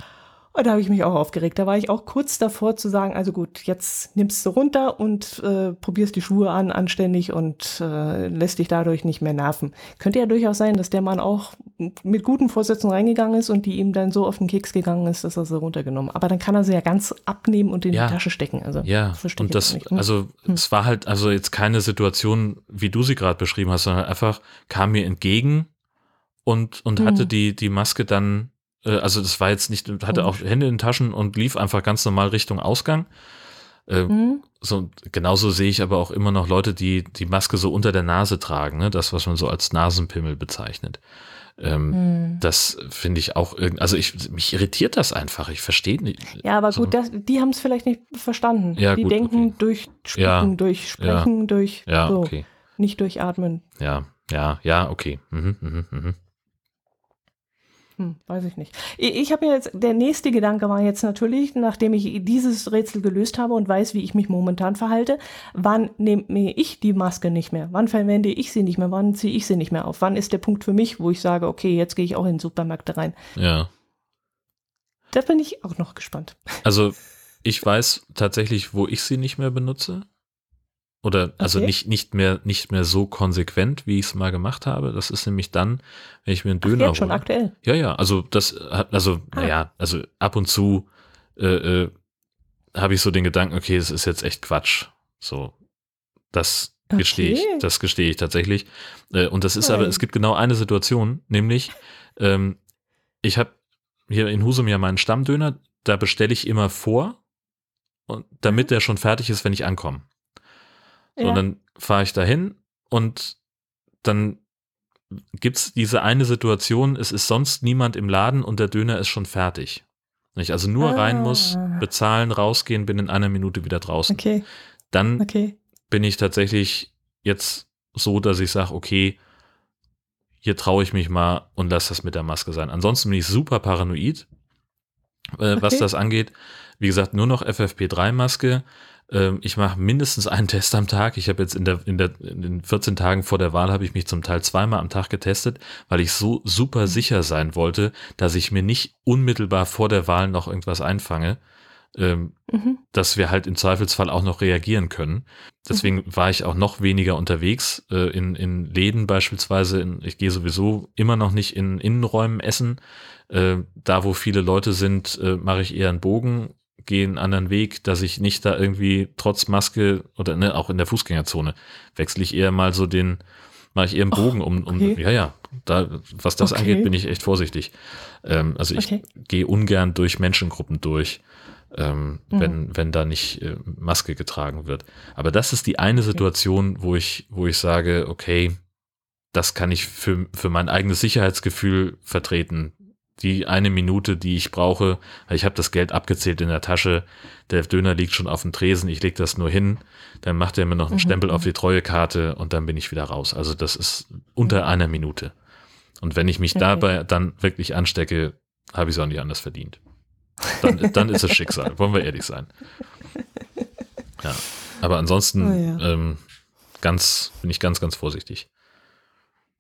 Und da habe ich mich auch aufgeregt. Da war ich auch kurz davor zu sagen, also gut, jetzt nimmst du runter und äh, probierst die Schuhe an, anständig und äh, lässt dich dadurch nicht mehr nerven. Könnte ja durchaus sein, dass der Mann auch mit guten Vorsätzen reingegangen ist und die ihm dann so auf den Keks gegangen ist, dass er sie runtergenommen. Aber dann kann er sie ja ganz abnehmen und in ja. die Tasche stecken. Also ja, und das, hm. also hm. es war halt also jetzt keine Situation, wie du sie gerade beschrieben hast, sondern einfach kam mir entgegen und und hm. hatte die die Maske dann äh, also das war jetzt nicht, hatte auch Hände in den Taschen und lief einfach ganz normal Richtung Ausgang. Äh, mhm. So, genauso sehe ich aber auch immer noch Leute, die die Maske so unter der Nase tragen, ne? das, was man so als Nasenpimmel bezeichnet. Ähm, mhm. Das finde ich auch irgendwie, also ich, mich irritiert das einfach, ich verstehe nicht. Ja, aber so. gut, das, die haben es vielleicht nicht verstanden. Ja, die gut, denken okay. durch Spucken, ja, durch Sprechen, ja, durch ja, so, okay. nicht durch Atmen. Ja, ja, ja, okay. Mhm, mhm, mhm. Hm, weiß ich nicht. Ich, habe jetzt, der nächste Gedanke war jetzt natürlich, nachdem ich dieses Rätsel gelöst habe und weiß, wie ich mich momentan verhalte, wann nehme ich die Maske nicht mehr? Wann verwende ich sie nicht mehr? Wann ziehe ich sie nicht mehr auf? Wann ist der Punkt für mich, wo ich sage, okay, jetzt gehe ich auch in Supermärkte rein? Ja. Da bin ich auch noch gespannt. Also, ich weiß tatsächlich, wo ich sie nicht mehr benutze. Oder also okay. nicht, nicht, mehr, nicht mehr so konsequent, wie ich es mal gemacht habe. Das ist nämlich dann, wenn ich mir einen Döner Ach, schon aktuell. Ja, ja, also das also, ah. naja, also ab und zu äh, äh, habe ich so den Gedanken, okay, es ist jetzt echt Quatsch. So, das okay. gestehe ich, das gestehe ich tatsächlich. Äh, und das ist Nein. aber, es gibt genau eine Situation, nämlich, ähm, ich habe hier in Husum ja meinen Stammdöner, da bestelle ich immer vor, und damit mhm. der schon fertig ist, wenn ich ankomme. So, ja. Und dann fahre ich dahin und dann gibt es diese eine Situation, es ist sonst niemand im Laden und der Döner ist schon fertig. Wenn ich also nur ah. rein muss, bezahlen, rausgehen, bin in einer Minute wieder draußen. Okay. Dann okay. bin ich tatsächlich jetzt so, dass ich sage, okay, hier traue ich mich mal und lasse das mit der Maske sein. Ansonsten bin ich super paranoid, äh, okay. was das angeht. Wie gesagt, nur noch FFP3-Maske. Ähm, ich mache mindestens einen Test am Tag. Ich habe jetzt in, der, in, der, in den 14 Tagen vor der Wahl habe ich mich zum Teil zweimal am Tag getestet, weil ich so super sicher sein wollte, dass ich mir nicht unmittelbar vor der Wahl noch irgendwas einfange. Ähm, mhm. dass wir halt im Zweifelsfall auch noch reagieren können. Deswegen mhm. war ich auch noch weniger unterwegs äh, in, in Läden beispielsweise. In, ich gehe sowieso immer noch nicht in Innenräumen essen. Äh, da, wo viele Leute sind, äh, mache ich eher einen Bogen gehe einen anderen Weg, dass ich nicht da irgendwie trotz Maske oder ne, auch in der Fußgängerzone wechsle ich eher mal so den, mache ich eher einen Bogen um, um okay. ja, ja, da, was das okay. angeht, bin ich echt vorsichtig. Ähm, also ich okay. gehe ungern durch Menschengruppen durch, ähm, mhm. wenn, wenn da nicht äh, Maske getragen wird. Aber das ist die eine Situation, wo ich, wo ich sage, okay, das kann ich für, für mein eigenes Sicherheitsgefühl vertreten die eine Minute, die ich brauche. Ich habe das Geld abgezählt in der Tasche. Der Döner liegt schon auf dem Tresen. Ich lege das nur hin. Dann macht er mir noch einen mhm. Stempel auf die Treuekarte und dann bin ich wieder raus. Also das ist unter einer Minute. Und wenn ich mich okay. dabei dann wirklich anstecke, habe ich es auch nicht anders verdient. Dann, dann ist es [LAUGHS] Schicksal. Wollen wir ehrlich sein. Ja. Aber ansonsten oh ja. ähm, ganz, bin ich ganz, ganz vorsichtig.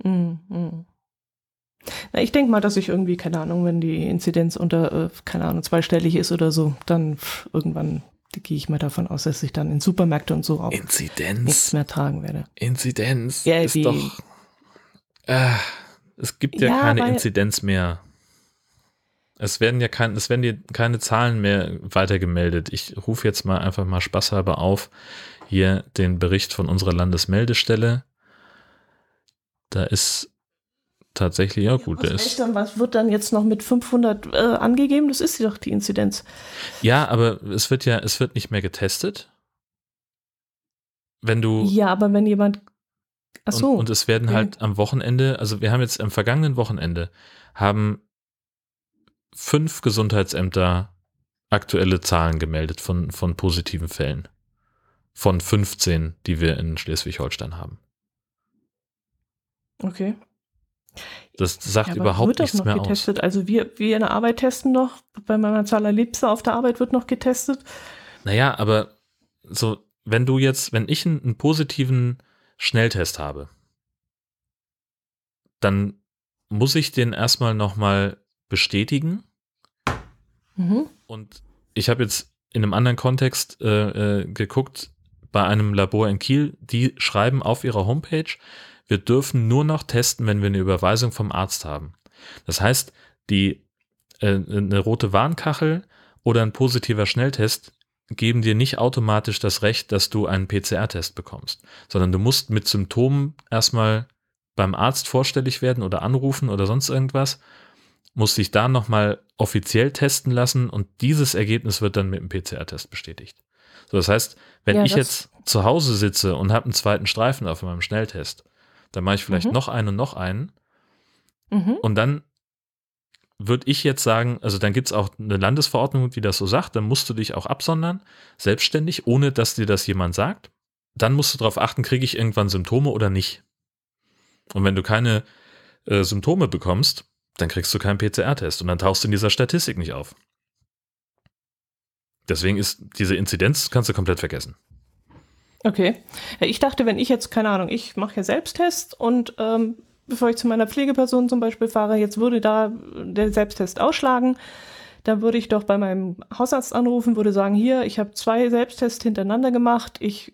Mhm. Na, ich denke mal, dass ich irgendwie, keine Ahnung, wenn die Inzidenz unter, äh, keine Ahnung, zweistellig ist oder so, dann pff, irgendwann gehe ich mal davon aus, dass ich dann in Supermärkte und so auch Inzidenz. nichts mehr tragen werde. Inzidenz ja, ist doch. Äh, es gibt ja, ja keine Inzidenz mehr. Es werden ja kein, es werden dir keine Zahlen mehr weitergemeldet. Ich rufe jetzt mal einfach mal spaßhalber auf hier den Bericht von unserer Landesmeldestelle. Da ist tatsächlich, ja gut. Ja, was, ist, dann, was wird dann jetzt noch mit 500 äh, angegeben? Das ist doch die Inzidenz. Ja, aber es wird ja, es wird nicht mehr getestet. Wenn du. Ja, aber wenn jemand. Ach so. Und, und es werden halt am Wochenende, also wir haben jetzt am vergangenen Wochenende, haben fünf Gesundheitsämter aktuelle Zahlen gemeldet von, von positiven Fällen. Von 15, die wir in Schleswig-Holstein haben. Okay. Das sagt ja, überhaupt nichts mehr getestet? aus. Also wir, wir in der Arbeit testen noch, bei meiner Zahl Liebste auf der Arbeit wird noch getestet. Naja, aber so, wenn du jetzt, wenn ich einen, einen positiven Schnelltest habe, dann muss ich den erstmal nochmal bestätigen. Mhm. Und ich habe jetzt in einem anderen Kontext äh, äh, geguckt, bei einem Labor in Kiel, die schreiben auf ihrer Homepage, wir dürfen nur noch testen, wenn wir eine Überweisung vom Arzt haben. Das heißt, die, äh, eine rote Warnkachel oder ein positiver Schnelltest geben dir nicht automatisch das Recht, dass du einen PCR-Test bekommst, sondern du musst mit Symptomen erstmal beim Arzt vorstellig werden oder anrufen oder sonst irgendwas, musst dich da nochmal offiziell testen lassen und dieses Ergebnis wird dann mit einem PCR-Test bestätigt. So, das heißt, wenn ja, ich jetzt zu Hause sitze und habe einen zweiten Streifen auf meinem Schnelltest dann mache ich vielleicht mhm. noch einen und noch einen. Mhm. Und dann würde ich jetzt sagen, also dann gibt es auch eine Landesverordnung, die das so sagt, dann musst du dich auch absondern, selbstständig, ohne dass dir das jemand sagt. Dann musst du darauf achten, kriege ich irgendwann Symptome oder nicht. Und wenn du keine äh, Symptome bekommst, dann kriegst du keinen PCR-Test und dann tauchst du in dieser Statistik nicht auf. Deswegen ist diese Inzidenz, kannst du komplett vergessen. Okay. Ich dachte, wenn ich jetzt, keine Ahnung, ich mache ja Selbsttest und ähm, bevor ich zu meiner Pflegeperson zum Beispiel fahre, jetzt würde da der Selbsttest ausschlagen, dann würde ich doch bei meinem Hausarzt anrufen, würde sagen, hier, ich habe zwei Selbsttests hintereinander gemacht, ich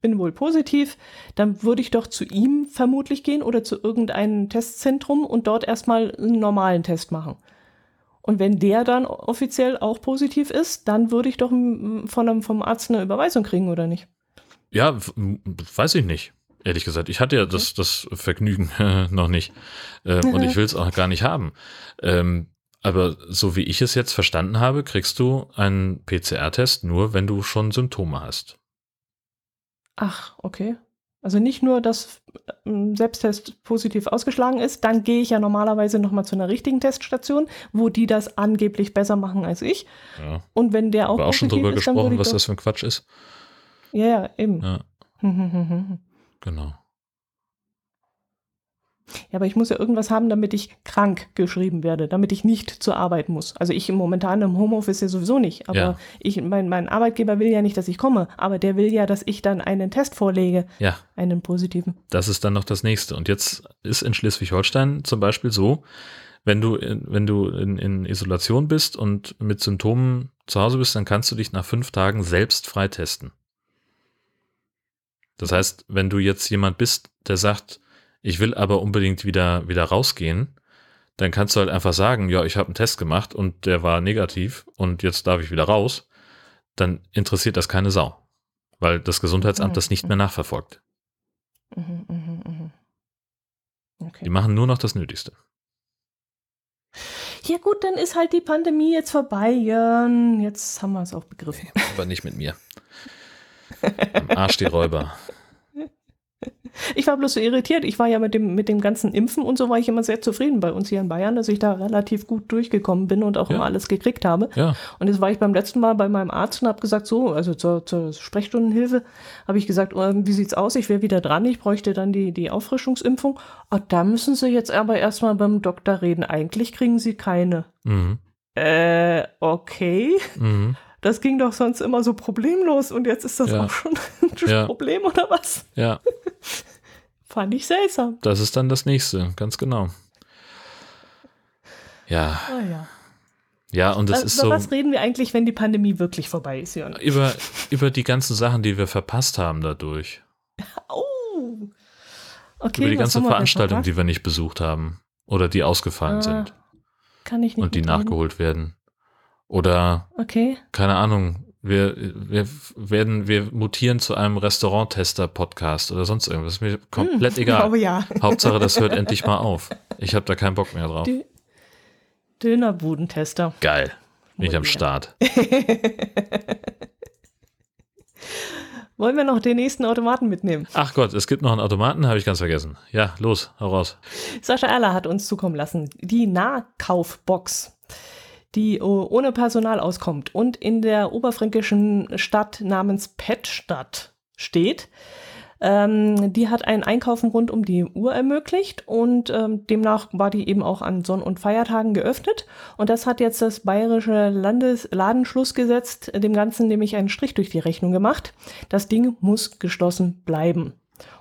bin wohl positiv, dann würde ich doch zu ihm vermutlich gehen oder zu irgendeinem Testzentrum und dort erstmal einen normalen Test machen. Und wenn der dann offiziell auch positiv ist, dann würde ich doch von einem, vom Arzt eine Überweisung kriegen, oder nicht? Ja, weiß ich nicht. Ehrlich gesagt, ich hatte ja das, das Vergnügen [LAUGHS] noch nicht. Äh, und ich [LAUGHS] will es auch gar nicht haben. Ähm, aber so wie ich es jetzt verstanden habe, kriegst du einen PCR-Test nur, wenn du schon Symptome hast. Ach, okay. Also nicht nur, dass ein ähm, Selbsttest positiv ausgeschlagen ist, dann gehe ich ja normalerweise nochmal zu einer richtigen Teststation, wo die das angeblich besser machen als ich. Ja. Und wenn der auch. Ich auch schon drüber ist, gesprochen, was das für ein Quatsch ist. Ja, ja, eben. Ja. [LAUGHS] genau. Ja, aber ich muss ja irgendwas haben, damit ich krank geschrieben werde, damit ich nicht zur Arbeit muss. Also ich momentan im Homeoffice ja sowieso nicht. Aber ja. ich, mein, mein Arbeitgeber will ja nicht, dass ich komme, aber der will ja, dass ich dann einen Test vorlege. Ja. Einen positiven. Das ist dann noch das nächste. Und jetzt ist in Schleswig-Holstein zum Beispiel so, wenn du, wenn du in, in Isolation bist und mit Symptomen zu Hause bist, dann kannst du dich nach fünf Tagen selbst freitesten. Das heißt, wenn du jetzt jemand bist, der sagt, ich will aber unbedingt wieder, wieder rausgehen, dann kannst du halt einfach sagen, ja, ich habe einen Test gemacht und der war negativ und jetzt darf ich wieder raus. Dann interessiert das keine Sau, weil das Gesundheitsamt mhm. das nicht mehr nachverfolgt. Mhm, mh, mh. Okay. Die machen nur noch das Nötigste. Ja gut, dann ist halt die Pandemie jetzt vorbei, Jörn. Jetzt haben wir es auch begriffen. Nee, aber nicht mit mir. Am Arsch die Räuber. Ich war bloß so irritiert. Ich war ja mit dem, mit dem ganzen Impfen und so war ich immer sehr zufrieden bei uns hier in Bayern, dass ich da relativ gut durchgekommen bin und auch ja. immer alles gekriegt habe. Ja. Und jetzt war ich beim letzten Mal bei meinem Arzt und habe gesagt, so, also zur, zur Sprechstundenhilfe, habe ich gesagt, oh, wie sieht's aus? Ich wäre wieder dran, ich bräuchte dann die, die Auffrischungsimpfung. Oh, da müssen Sie jetzt aber erstmal beim Doktor reden. Eigentlich kriegen Sie keine. Mhm. Äh, okay. Mhm. Das ging doch sonst immer so problemlos und jetzt ist das ja. auch schon [LAUGHS] ein ja. Problem oder was? Ja. [LAUGHS] Fand ich seltsam. Das ist dann das nächste, ganz genau. Ja. Ah, ja. Ja, und das also, ist über so. was reden wir eigentlich, wenn die Pandemie wirklich vorbei ist, Jörn? Über, über die ganzen Sachen, die wir verpasst haben dadurch. [LAUGHS] Oh. Okay, über die ganze Veranstaltung, die wir nicht besucht haben. Oder die ausgefallen ah, sind. Kann ich nicht. Und die nachgeholt werden. Oder, okay. keine Ahnung, wir, wir werden, wir mutieren zu einem Restaurant-Tester-Podcast oder sonst irgendwas. Ist mir komplett hm, [LAUGHS] egal. Glaube ja. [LAUGHS] Hauptsache, das hört endlich mal auf. Ich habe da keinen Bock mehr drauf. Dö Dönerbudentester. Geil. Bin ich am Start. [LAUGHS] Wollen wir noch den nächsten Automaten mitnehmen? Ach Gott, es gibt noch einen Automaten, habe ich ganz vergessen. Ja, los, hau raus. Sascha Erler hat uns zukommen lassen. Die Nahkaufbox die ohne Personal auskommt und in der oberfränkischen Stadt namens Pettstadt steht. Ähm, die hat ein Einkaufen rund um die Uhr ermöglicht und ähm, demnach war die eben auch an Sonn- und Feiertagen geöffnet. Und das hat jetzt das bayerische Landesladenschlussgesetz dem Ganzen nämlich einen Strich durch die Rechnung gemacht. Das Ding muss geschlossen bleiben.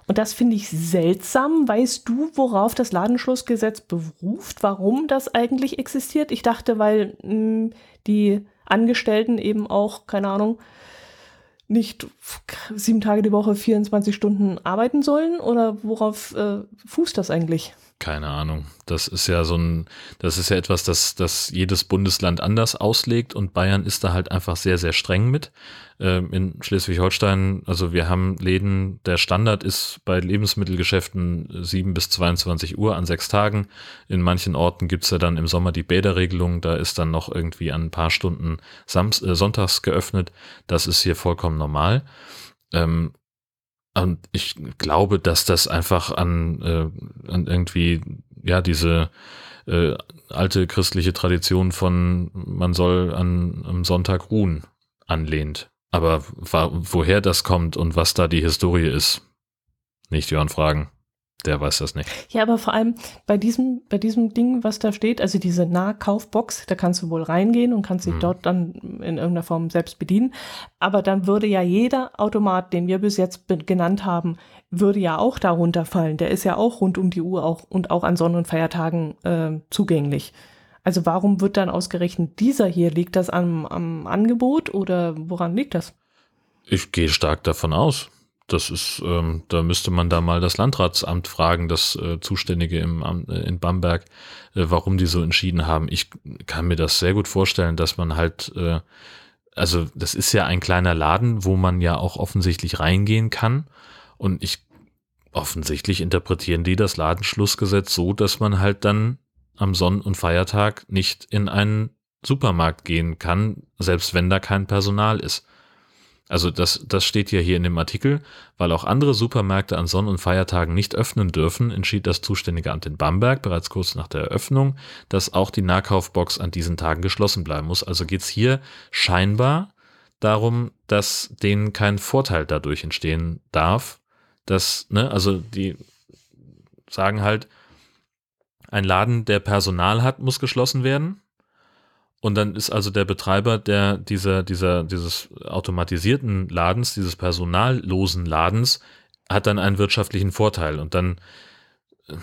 Und das finde ich seltsam. Weißt du, worauf das Ladenschlussgesetz beruft? Warum das eigentlich existiert? Ich dachte, weil mh, hm, die Angestellten eben auch, keine Ahnung, nicht sieben Tage die Woche 24 Stunden arbeiten sollen? Oder worauf äh, fußt das eigentlich? Keine Ahnung. Das ist ja so ein, das ist ja etwas, das, das jedes Bundesland anders auslegt und Bayern ist da halt einfach sehr, sehr streng mit. Ähm, in Schleswig-Holstein, also wir haben Läden, der Standard ist bei Lebensmittelgeschäften 7 bis 22 Uhr an sechs Tagen. In manchen Orten gibt's ja dann im Sommer die Bäderregelung, da ist dann noch irgendwie an ein paar Stunden Samst, äh, sonntags geöffnet. Das ist hier vollkommen normal. Ähm, und ich glaube, dass das einfach an, äh, an irgendwie, ja, diese äh, alte christliche Tradition von man soll an, am Sonntag ruhen anlehnt. Aber woher das kommt und was da die Historie ist, nicht Jörn fragen der weiß das nicht. Ja, aber vor allem bei diesem, bei diesem Ding, was da steht, also diese Nahkaufbox, da kannst du wohl reingehen und kannst dich mhm. dort dann in irgendeiner Form selbst bedienen. Aber dann würde ja jeder Automat, den wir bis jetzt genannt haben, würde ja auch darunter fallen. Der ist ja auch rund um die Uhr auch und auch an Sonn- und Feiertagen äh, zugänglich. Also warum wird dann ausgerechnet dieser hier? Liegt das am, am Angebot oder woran liegt das? Ich gehe stark davon aus das ist, ähm, da müsste man da mal das Landratsamt fragen, das äh, Zuständige im, äh, in Bamberg, äh, warum die so entschieden haben. Ich kann mir das sehr gut vorstellen, dass man halt, äh, also das ist ja ein kleiner Laden, wo man ja auch offensichtlich reingehen kann. Und ich offensichtlich interpretieren die das Ladenschlussgesetz so, dass man halt dann am Sonn- und Feiertag nicht in einen Supermarkt gehen kann, selbst wenn da kein Personal ist. Also das, das steht ja hier in dem Artikel, weil auch andere Supermärkte an Sonn- und Feiertagen nicht öffnen dürfen, entschied das zuständige Amt in Bamberg bereits kurz nach der Eröffnung, dass auch die Nahkaufbox an diesen Tagen geschlossen bleiben muss. Also geht es hier scheinbar darum, dass denen kein Vorteil dadurch entstehen darf, dass, ne, also die sagen halt, ein Laden, der Personal hat, muss geschlossen werden. Und dann ist also der Betreiber der, dieser, dieser, dieses automatisierten Ladens, dieses personallosen Ladens, hat dann einen wirtschaftlichen Vorteil. Und dann, äh,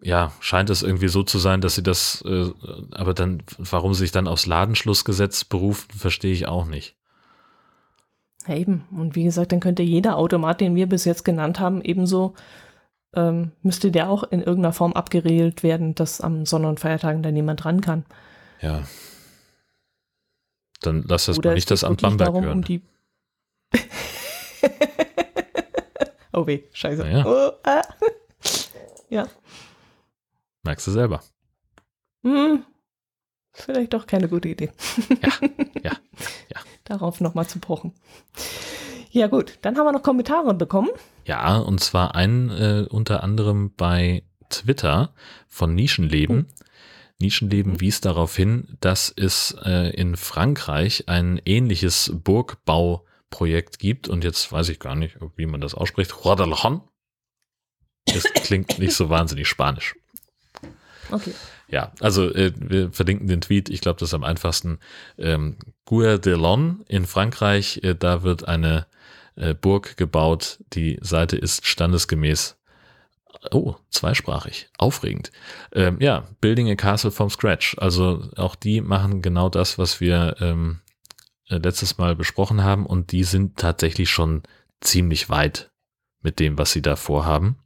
ja, scheint es irgendwie so zu sein, dass sie das, äh, aber dann, warum sie sich dann aufs Ladenschlussgesetz berufen, verstehe ich auch nicht. Ja, eben. Und wie gesagt, dann könnte jeder Automat, den wir bis jetzt genannt haben, ebenso ähm, müsste der auch in irgendeiner Form abgeregelt werden, dass am Sonn- und Feiertagen da niemand ran kann. Ja. Dann lass das Oder mal nicht das Amt Bamberg hören. Um die [LAUGHS] oh weh, scheiße. Ja. Oh, ah. [LAUGHS] ja. Merkst du selber. Hm. Vielleicht doch keine gute Idee. ja, [LAUGHS] ja, ja. Darauf nochmal zu pochen. Ja, gut. Dann haben wir noch Kommentare bekommen. Ja, und zwar einen äh, unter anderem bei Twitter von Nischenleben. Oh. Nischenleben mhm. wies darauf hin, dass es äh, in Frankreich ein ähnliches Burgbauprojekt gibt. Und jetzt weiß ich gar nicht, wie man das ausspricht. Rodelhon. Das [LAUGHS] klingt nicht so wahnsinnig spanisch. Okay. Ja, also äh, wir verlinken den Tweet, ich glaube, das ist am einfachsten. Ähm, Guerdelon in Frankreich, äh, da wird eine äh, Burg gebaut. Die Seite ist standesgemäß. Oh, zweisprachig. Aufregend. Ähm, ja, Building a Castle from Scratch. Also auch die machen genau das, was wir ähm, äh, letztes Mal besprochen haben. Und die sind tatsächlich schon ziemlich weit mit dem, was sie da vorhaben.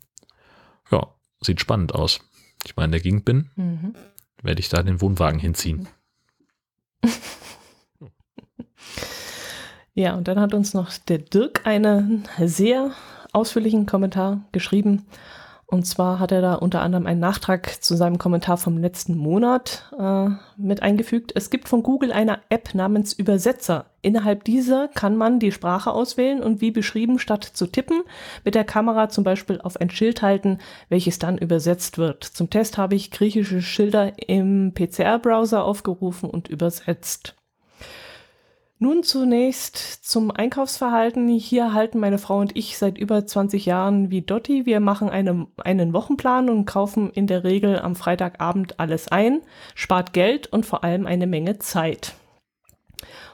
Ja, sieht spannend aus. Ich meine, der Gegend bin, mhm. werde ich da den Wohnwagen hinziehen. [LAUGHS] Ja, und dann hat uns noch der Dirk einen sehr ausführlichen Kommentar geschrieben. Und zwar hat er da unter anderem einen Nachtrag zu seinem Kommentar vom letzten Monat äh, mit eingefügt. Es gibt von Google eine App namens Übersetzer. Innerhalb dieser kann man die Sprache auswählen und wie beschrieben, statt zu tippen, mit der Kamera zum Beispiel auf ein Schild halten, welches dann übersetzt wird. Zum Test habe ich griechische Schilder im PCR-Browser aufgerufen und übersetzt. Nun zunächst zum Einkaufsverhalten. Hier halten meine Frau und ich seit über 20 Jahren wie Dotti. Wir machen eine, einen Wochenplan und kaufen in der Regel am Freitagabend alles ein, spart Geld und vor allem eine Menge Zeit.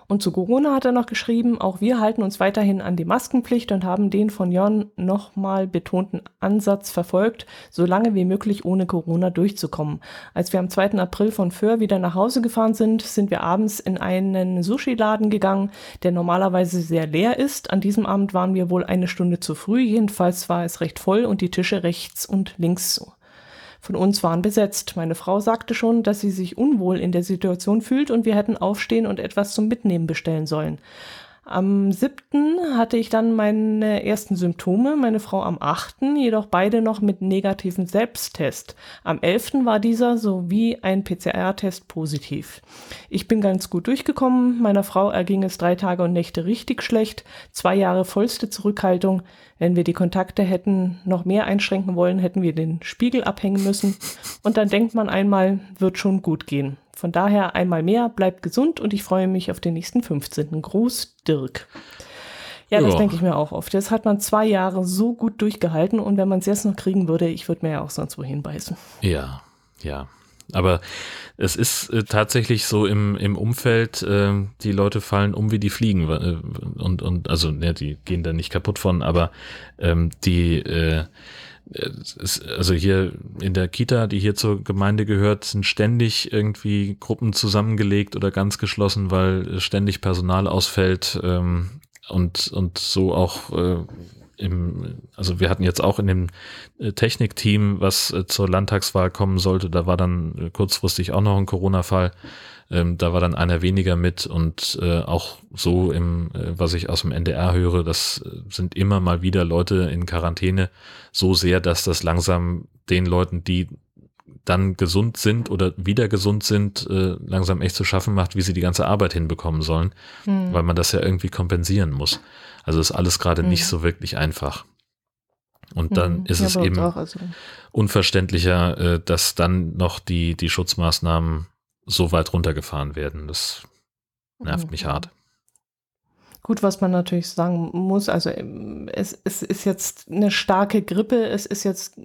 Und zu Corona hat er noch geschrieben, auch wir halten uns weiterhin an die Maskenpflicht und haben den von Jon nochmal betonten Ansatz verfolgt, so lange wie möglich ohne Corona durchzukommen. Als wir am 2. April von Föhr wieder nach Hause gefahren sind, sind wir abends in einen Sushi-Laden gegangen, der normalerweise sehr leer ist. An diesem Abend waren wir wohl eine Stunde zu früh, jedenfalls war es recht voll und die Tische rechts und links von uns waren besetzt. Meine Frau sagte schon, dass sie sich unwohl in der Situation fühlt und wir hätten aufstehen und etwas zum Mitnehmen bestellen sollen. Am siebten hatte ich dann meine ersten Symptome, meine Frau am achten, jedoch beide noch mit negativen Selbsttest. Am elften war dieser sowie ein PCR-Test positiv. Ich bin ganz gut durchgekommen, meiner Frau erging es drei Tage und Nächte richtig schlecht, zwei Jahre vollste Zurückhaltung. Wenn wir die Kontakte hätten noch mehr einschränken wollen, hätten wir den Spiegel abhängen müssen. Und dann denkt man einmal, wird schon gut gehen. Von daher einmal mehr, bleibt gesund und ich freue mich auf den nächsten 15. Gruß, Dirk. Ja, das denke ich mir auch oft. Jetzt hat man zwei Jahre so gut durchgehalten und wenn man es jetzt noch kriegen würde, ich würde mir ja auch sonst wohin beißen. Ja, ja. Aber es ist äh, tatsächlich so im, im Umfeld, äh, die Leute fallen um wie die Fliegen. Äh, und, und also, ja, die gehen da nicht kaputt von, aber ähm, die äh, also hier in der Kita, die hier zur Gemeinde gehört, sind ständig irgendwie Gruppen zusammengelegt oder ganz geschlossen, weil ständig Personal ausfällt ähm, und, und so auch äh, im, also wir hatten jetzt auch in dem äh, Technikteam, was äh, zur Landtagswahl kommen sollte, da war dann kurzfristig auch noch ein Corona-Fall. Ähm, da war dann einer weniger mit und äh, auch so im, äh, was ich aus dem NDR höre, das sind immer mal wieder Leute in Quarantäne, so sehr, dass das langsam den Leuten, die dann gesund sind oder wieder gesund sind, äh, langsam echt zu schaffen macht, wie sie die ganze Arbeit hinbekommen sollen, hm. weil man das ja irgendwie kompensieren muss. Also ist alles gerade hm. nicht so wirklich einfach. Und dann hm. ist ja, es eben also. unverständlicher, äh, dass dann noch die, die Schutzmaßnahmen so weit runtergefahren werden. Das nervt mich hart. Gut, was man natürlich sagen muss, also ähm, es, es ist jetzt eine starke Grippe, es ist jetzt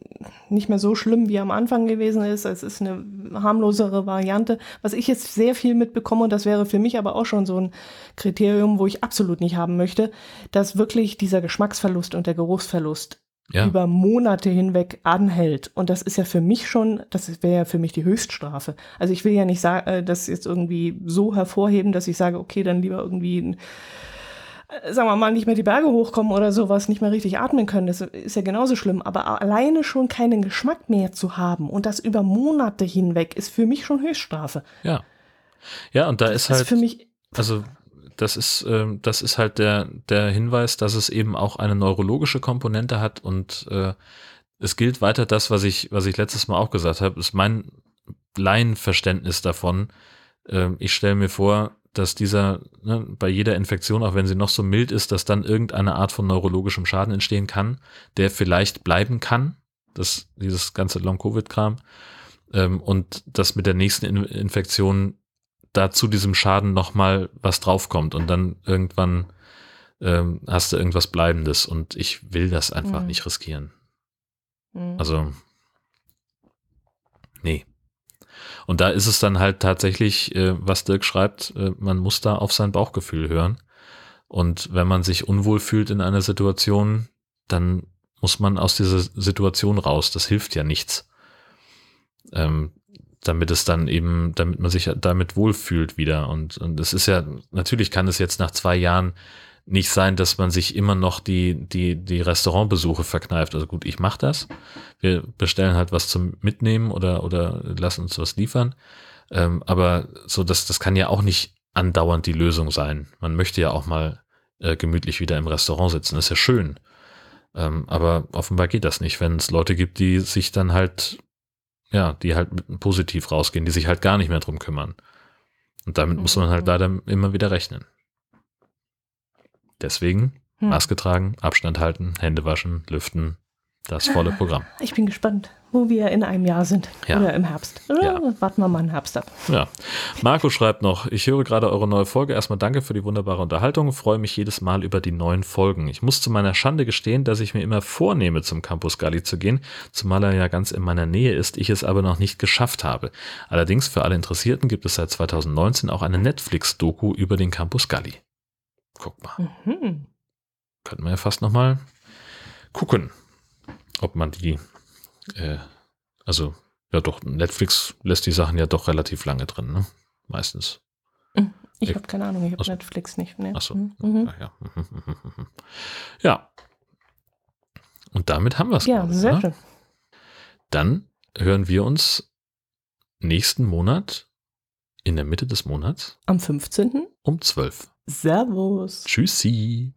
nicht mehr so schlimm wie am Anfang gewesen ist. Es ist eine harmlosere Variante. Was ich jetzt sehr viel mitbekomme, und das wäre für mich aber auch schon so ein Kriterium, wo ich absolut nicht haben möchte, dass wirklich dieser Geschmacksverlust und der Geruchsverlust ja. über Monate hinweg anhält. Und das ist ja für mich schon, das wäre ja für mich die Höchststrafe. Also ich will ja nicht sagen, äh, das jetzt irgendwie so hervorheben, dass ich sage, okay, dann lieber irgendwie äh, sagen wir mal, nicht mehr die Berge hochkommen oder sowas, nicht mehr richtig atmen können, das ist ja genauso schlimm. Aber alleine schon keinen Geschmack mehr zu haben und das über Monate hinweg ist für mich schon Höchststrafe. Ja. Ja, und da ist halt. Ist für mich. Also, das ist, äh, das ist halt der, der Hinweis, dass es eben auch eine neurologische Komponente hat und äh, es gilt weiter das, was ich, was ich letztes Mal auch gesagt habe, ist mein Laienverständnis davon. Äh, ich stelle mir vor, dass dieser ne, bei jeder Infektion, auch wenn sie noch so mild ist, dass dann irgendeine Art von neurologischem Schaden entstehen kann, der vielleicht bleiben kann, das, dieses ganze Long-Covid-Kram, ähm, und dass mit der nächsten In Infektion da zu diesem Schaden nochmal was draufkommt und dann irgendwann ähm, hast du irgendwas Bleibendes und ich will das einfach mhm. nicht riskieren. Mhm. Also, nee. Und da ist es dann halt tatsächlich, äh, was Dirk schreibt, äh, man muss da auf sein Bauchgefühl hören. Und wenn man sich unwohl fühlt in einer Situation, dann muss man aus dieser Situation raus. Das hilft ja nichts. Ähm, damit es dann eben, damit man sich damit wohlfühlt wieder. Und, und es ist ja, natürlich kann es jetzt nach zwei Jahren nicht sein, dass man sich immer noch die, die, die Restaurantbesuche verkneift. Also gut, ich mache das. Wir bestellen halt was zum Mitnehmen oder, oder lassen uns was liefern. Ähm, aber so, das, das kann ja auch nicht andauernd die Lösung sein. Man möchte ja auch mal äh, gemütlich wieder im Restaurant sitzen. Das ist ja schön. Ähm, aber offenbar geht das nicht, wenn es Leute gibt, die sich dann halt, ja, die halt positiv rausgehen, die sich halt gar nicht mehr drum kümmern. Und damit muss man halt mhm. leider immer wieder rechnen. Deswegen hm. Maske tragen, Abstand halten, Hände waschen, lüften, das volle Programm. Ich bin gespannt, wo wir in einem Jahr sind. Ja. Oder im Herbst. Oder ja. warten wir mal einen Herbst ab. Ja. Marco schreibt noch, ich höre gerade eure neue Folge. Erstmal danke für die wunderbare Unterhaltung. Freue mich jedes Mal über die neuen Folgen. Ich muss zu meiner Schande gestehen, dass ich mir immer vornehme, zum Campus Galli zu gehen, zumal er ja ganz in meiner Nähe ist, ich es aber noch nicht geschafft habe. Allerdings für alle Interessierten gibt es seit 2019 auch eine Netflix-Doku über den Campus Galli. Guck mal. Mhm. Könnten wir ja fast nochmal gucken, ob man die, äh, also, ja doch, Netflix lässt die Sachen ja doch relativ lange drin, ne? Meistens. Mhm. Ich habe keine Ahnung, ich habe Netflix nicht. Nee. Achso. Mhm. mhm. Ja, ja. [LAUGHS] ja. Und damit haben wir es. Ja, gerade, sehr ne? schön. Dann hören wir uns nächsten Monat in der Mitte des Monats. Am 15. Um 12. Servus. Tschüssi.